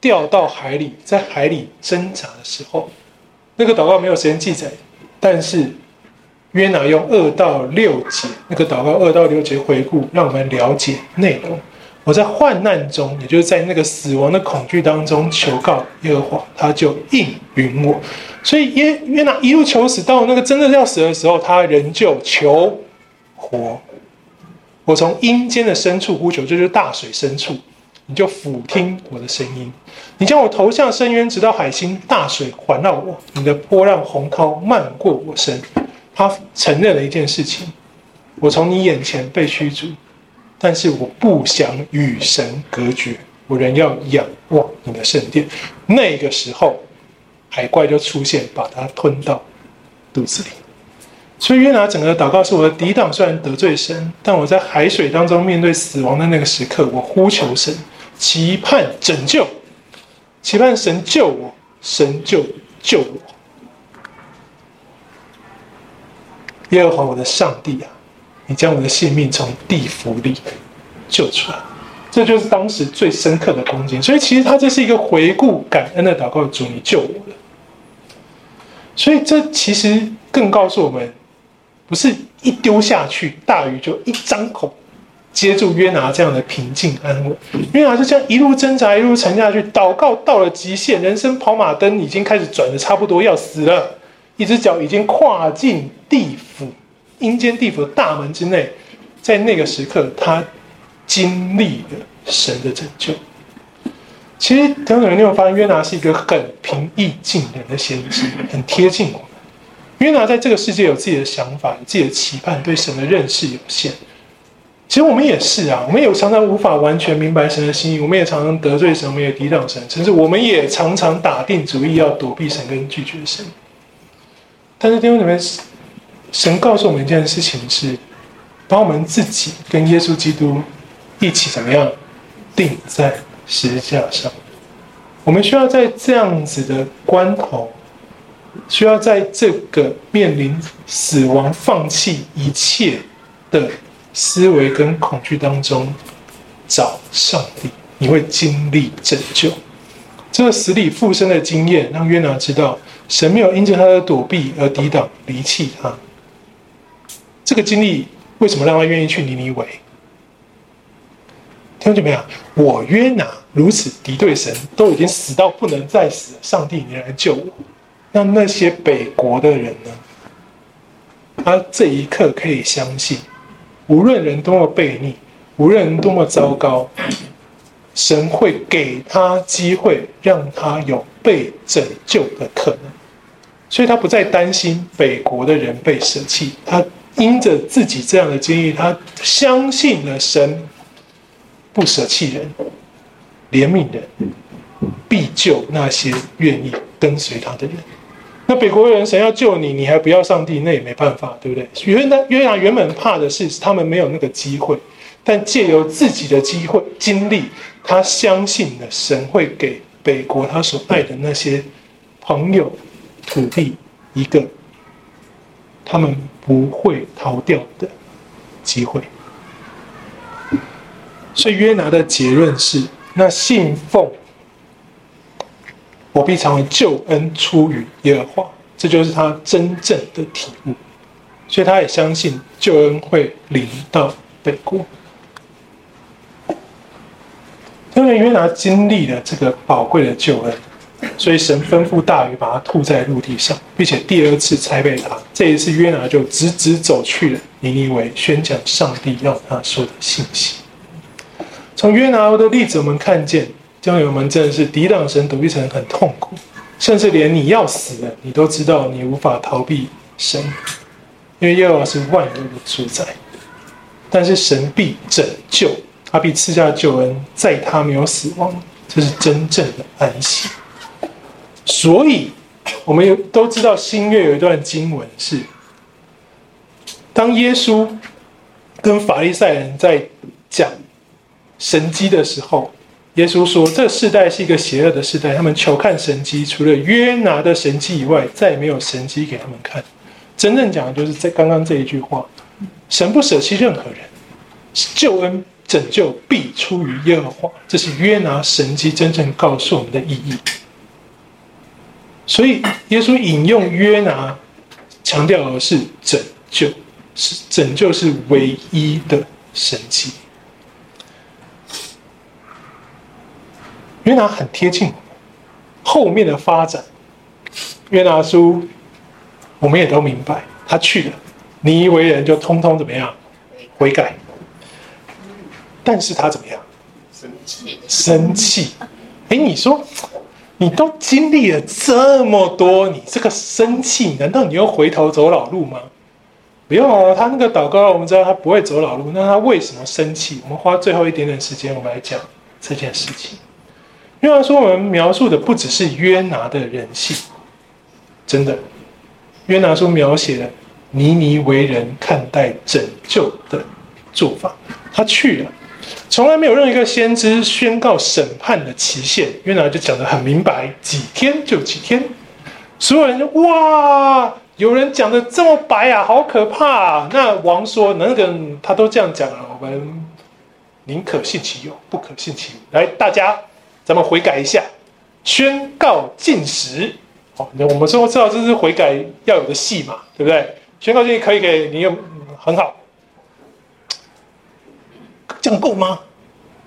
掉到海里，在海里挣扎的时候，那个祷告没有时间记载，但是。约拿用二到六节那个祷告，二到六节回顾，让我们了解内容。我在患难中，也就是在那个死亡的恐惧当中求告耶和华，他就应允我。所以约约拿一路求死，到那个真的要死的时候，他仍旧求活。我从阴间的深处呼求，就是大水深处，你就俯听我的声音。你将我投向深渊，直到海心，大水环绕我。你的波浪洪涛漫过我身。他承认了一件事情：我从你眼前被驱逐，但是我不想与神隔绝，我仍要仰望你的圣殿。那个时候，海怪就出现，把他吞到肚子里。所以约拿整个祷告是我的抵挡，虽然得罪神，但我在海水当中面对死亡的那个时刻，我呼求神，期盼拯救，期盼神救我，神就救我。耶和华我的上帝啊，你将我的性命从地府里救出来，这就是当时最深刻的光景。所以其实他这是一个回顾感恩的祷告，主你救我了。所以这其实更告诉我们。不是一丢下去，大鱼就一张口接住约拿这样的平静安稳。约拿就这样一路挣扎，一路沉下去，祷告到了极限，人生跑马灯已经开始转的差不多要死了，一只脚已经跨进地府阴间地府的大门之内，在那个时刻，他经历了神的拯救。其实，等等，你会发现约拿是一个很平易近人的先知，很贴近我们。约拿在这个世界有自己的想法，自己的期盼，对神的认识有限。其实我们也是啊，我们有常常无法完全明白神的心意，我们也常常得罪神，我们也抵挡神，甚至我们也常常打定主意要躲避神跟拒绝神。但是弟兄姊妹，神告诉我们一件事情是，把我们自己跟耶稣基督一起怎么样钉在十字架上。我们需要在这样子的关头。需要在这个面临死亡、放弃一切的思维跟恐惧当中找上帝，你会经历拯救。这个死里复生的经验，让约拿知道神没有因着他的躲避而抵挡、离弃他。这个经历为什么让他愿意去尼尼微？听见没有？我约拿如此敌对神，都已经死到不能再死，上帝，你来救我。那那些北国的人呢？他这一刻可以相信，无论人多么悖逆，无论人多么糟糕，神会给他机会，让他有被拯救的可能。所以他不再担心北国的人被舍弃，他因着自己这样的经历，他相信了神不舍弃人，怜悯人，必救那些愿意跟随他的人。那北国人，神要救你，你还不要上帝，那也没办法，对不对？原来约拿原本怕的是他们没有那个机会，但借由自己的机会经历，他相信了神会给北国他所爱的那些朋友土地一个他们不会逃掉的机会。所以约拿的结论是：那信奉。我必常为救恩出于耶和华，这就是他真正的体悟，所以他也相信救恩会临到北国。因为约拿经历了这个宝贵的救恩，所以神吩咐大鱼把它吐在陆地上，并且第二次猜背他。这一次约拿就直直走去了尼尼微，宣讲上帝要他说的信息。从约拿的例子，我们看见。教友们真的是抵挡神、躲避神很痛苦，甚至连你要死了，你都知道你无法逃避神，因为耶和华是万有的主宰。但是神必拯救，他必赐下救恩，在他没有死亡，这是真正的安息。所以，我们有都知道新约有一段经文是，当耶稣跟法利赛人在讲神迹的时候。耶稣说：“这世代是一个邪恶的世代，他们求看神迹，除了约拿的神迹以外，再也没有神迹给他们看。真正讲的就是在刚刚这一句话：神不舍弃任何人，救恩拯救必出于耶和华。这是约拿神迹真正告诉我们的意义。所以，耶稣引用约拿，强调的是拯救，是拯救是唯一的神迹。”约拿很贴近我们，后面的发展，约拿书，我们也都明白，他去了，你以为人就通通怎么样悔改，但是他怎么样？生气，生气。哎，你说，你都经历了这么多，你这个生气，难道你又回头走老路吗？不用啊，他那个祷告，我们知道他不会走老路。那他为什么生气？我们花最后一点点时间，我们来讲这件事情。因为他说我们描述的不只是约拿的人性，真的，约拿书描写了尼尼微人看待拯救的做法。他去了，从来没有任何一个先知宣告审判的期限，约拿就讲得很明白，几天就几天。所有人就哇，有人讲得这么白啊，好可怕啊！那王说，那个他都这样讲了，我们宁可信其有，不可信其无。来，大家。咱们悔改一下，宣告禁食。哦，那我们说知道这是悔改要有的戏嘛，对不对？宣告禁食可以给你用，很好。这样够吗？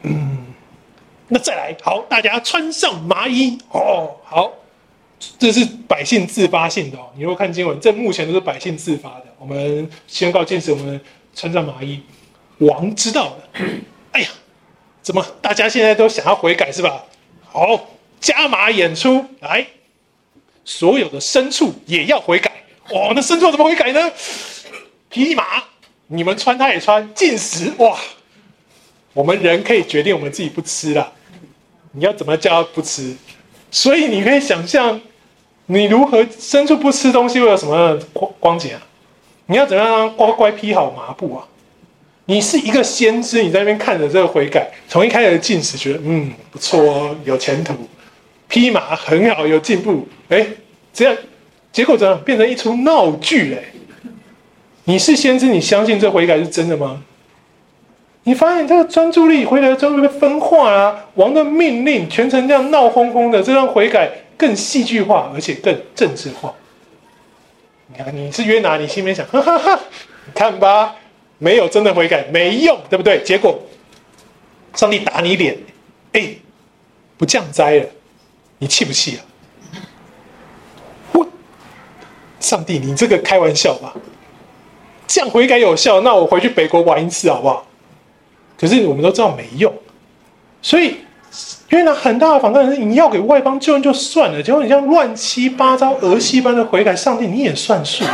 嗯，那再来，好，大家穿上麻衣。哦，好，这是百姓自发性的哦。你如果看经文，这目前都是百姓自发的。我们宣告禁食，我们穿上麻衣。王知道了，哎呀，怎么大家现在都想要悔改是吧？好，加码演出来，所有的牲畜也要悔改。哇，那牲畜怎么悔改呢？匹马，你们穿他也穿，禁食。哇，我们人可以决定我们自己不吃了，你要怎么叫他不吃？所以你可以想象，你如何牲畜不吃东西会有什么光光景啊？你要怎么样乖乖披好麻布啊？你是一个先知，你在那边看着这个悔改，从一开始的禁食，觉得嗯不错哦，有前途，披麻很好，有进步，哎，这样结果怎样？变成一出闹剧哎！你是先知，你相信这悔改是真的吗？你发现这个专注力回来之后被分化啊，王的命令全程这样闹哄哄的，这让悔改更戏剧化，而且更政治化。你看你是约拿，你心里面想，哈哈哈，你看吧。没有真的悔改，没用，对不对？结果，上帝打你脸，哎，不降灾了，你气不气啊？我，上帝，你这个开玩笑吧？这样悔改有效，那我回去北国玩一次好不好？可是我们都知道没用，所以约拿很大的反抗是你要给外邦救恩就算了，结果你这样乱七八糟、儿戏般的悔改，上帝你也算数。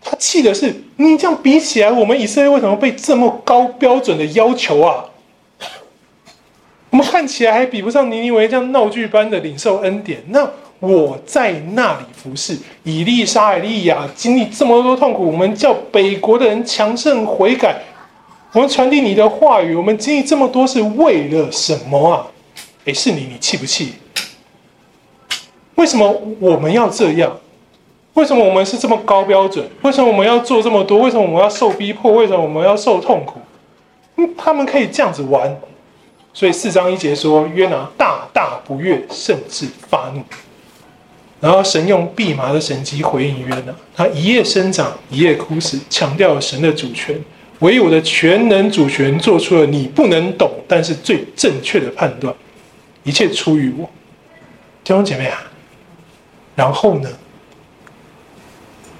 他气的是你这样比起来，我们以色列为什么被这么高标准的要求啊？我们看起来还比不上尼尼微这样闹剧般的领受恩典。那我在那里服侍以利沙、以利亚，经历这么多痛苦，我们叫北国的人强盛悔改，我们传递你的话语，我们经历这么多是为了什么啊？诶，是你，你气不气？为什么我们要这样？为什么我们是这么高标准？为什么我们要做这么多？为什么我们要受逼迫？为什么我们要受痛苦？他们可以这样子玩，所以四章一节说约拿大大不悦，甚至发怒。然后神用蓖麻的神迹回应约拿，他一夜生长，一夜枯死，强调了神的主权，唯有的全能主权做出了你不能懂，但是最正确的判断，一切出于我。弟兄姐妹啊，然后呢？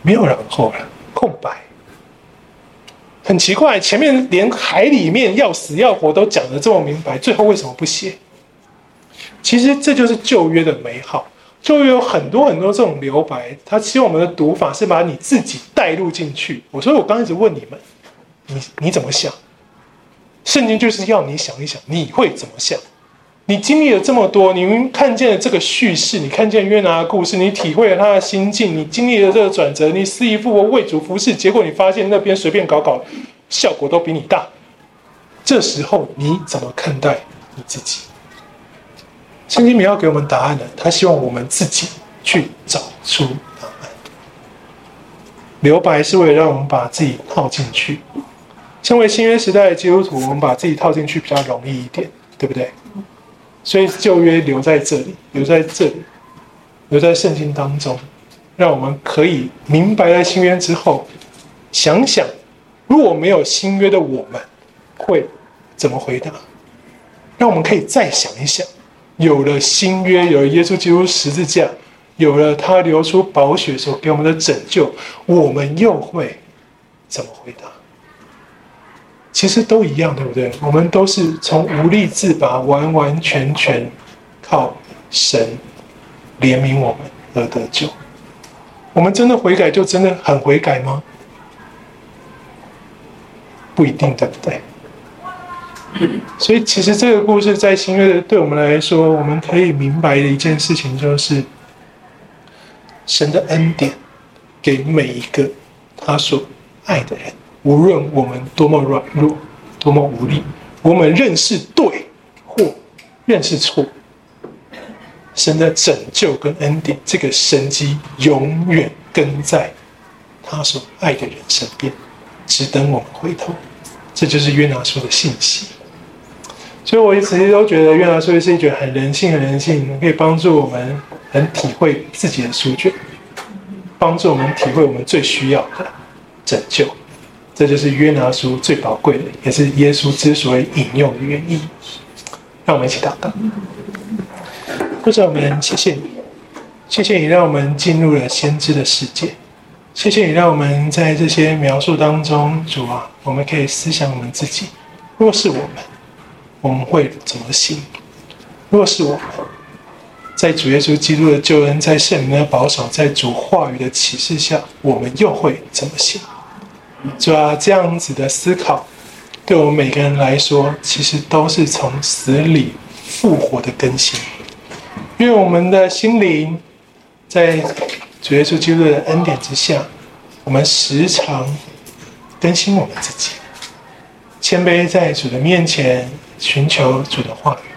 没有然后了，空白。很奇怪，前面连海里面要死要活都讲得这么明白，最后为什么不写？其实这就是旧约的美好。旧约有很多很多这种留白，他希望我们的读法是把你自己带入进去。我说我刚一直问你们，你你怎么想？圣经就是要你想一想，你会怎么想？你经历了这么多，你看见了这个叙事，你看见约拿的故事，你体会了他的心境，你经历了这个转折，你失而复得为主服侍，结果你发现那边随便搞搞，效果都比你大。这时候你怎么看待你自己？圣经没有给我们答案的，他希望我们自己去找出答案。留白是为了让我们把自己套进去。身为新约时代的基督徒，我们把自己套进去比较容易一点，对不对？所以旧约留在这里，留在这里，留在圣经当中，让我们可以明白了新约之后，想想如果没有新约的我们，会怎么回答？让我们可以再想一想，有了新约，有了耶稣基督十字架，有了他流出宝血所给我们的拯救，我们又会怎么回答？其实都一样，对不对？我们都是从无力自拔，完完全全靠神怜悯我们而得救。我们真的悔改，就真的很悔改吗？不一定，对不对？所以，其实这个故事在新约的，对我们来说，我们可以明白的一件事情，就是神的恩典给每一个他所爱的人，无论我们多么软弱、多么无力，我们认识对或认识错，神的拯救跟恩典，这个神迹永远跟在他所爱的人身边，只等我们回头。这就是约拿书的信息。所以，我一直都觉得约拿书是一卷很人性、很人性，可以帮助我们很体会自己的书卷，帮助我们体会我们最需要的拯救。这就是约拿书最宝贵的，也是耶稣之所以引用的原因。让我们一起祷告。主啊，我们谢谢你，谢谢你让我们进入了先知的世界，谢谢你让我们在这些描述当中，主啊，我们可以思想我们自己，若是我们。我们会怎么行？若是我们在主耶稣基督的救恩、在圣灵的保守、在主话语的启示下，我们又会怎么行？主啊，这样子的思考，对我们每个人来说，其实都是从死里复活的更新。因为我们的心灵在主耶稣基督的恩典之下，我们时常更新我们自己，谦卑在主的面前。寻求主的话语，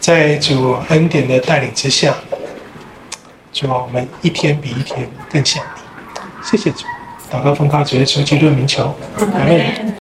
在主恩典的带领之下，主啊，我们一天比一天更像你。谢谢主，祷告奉靠主耶稣基督的名求，阿门。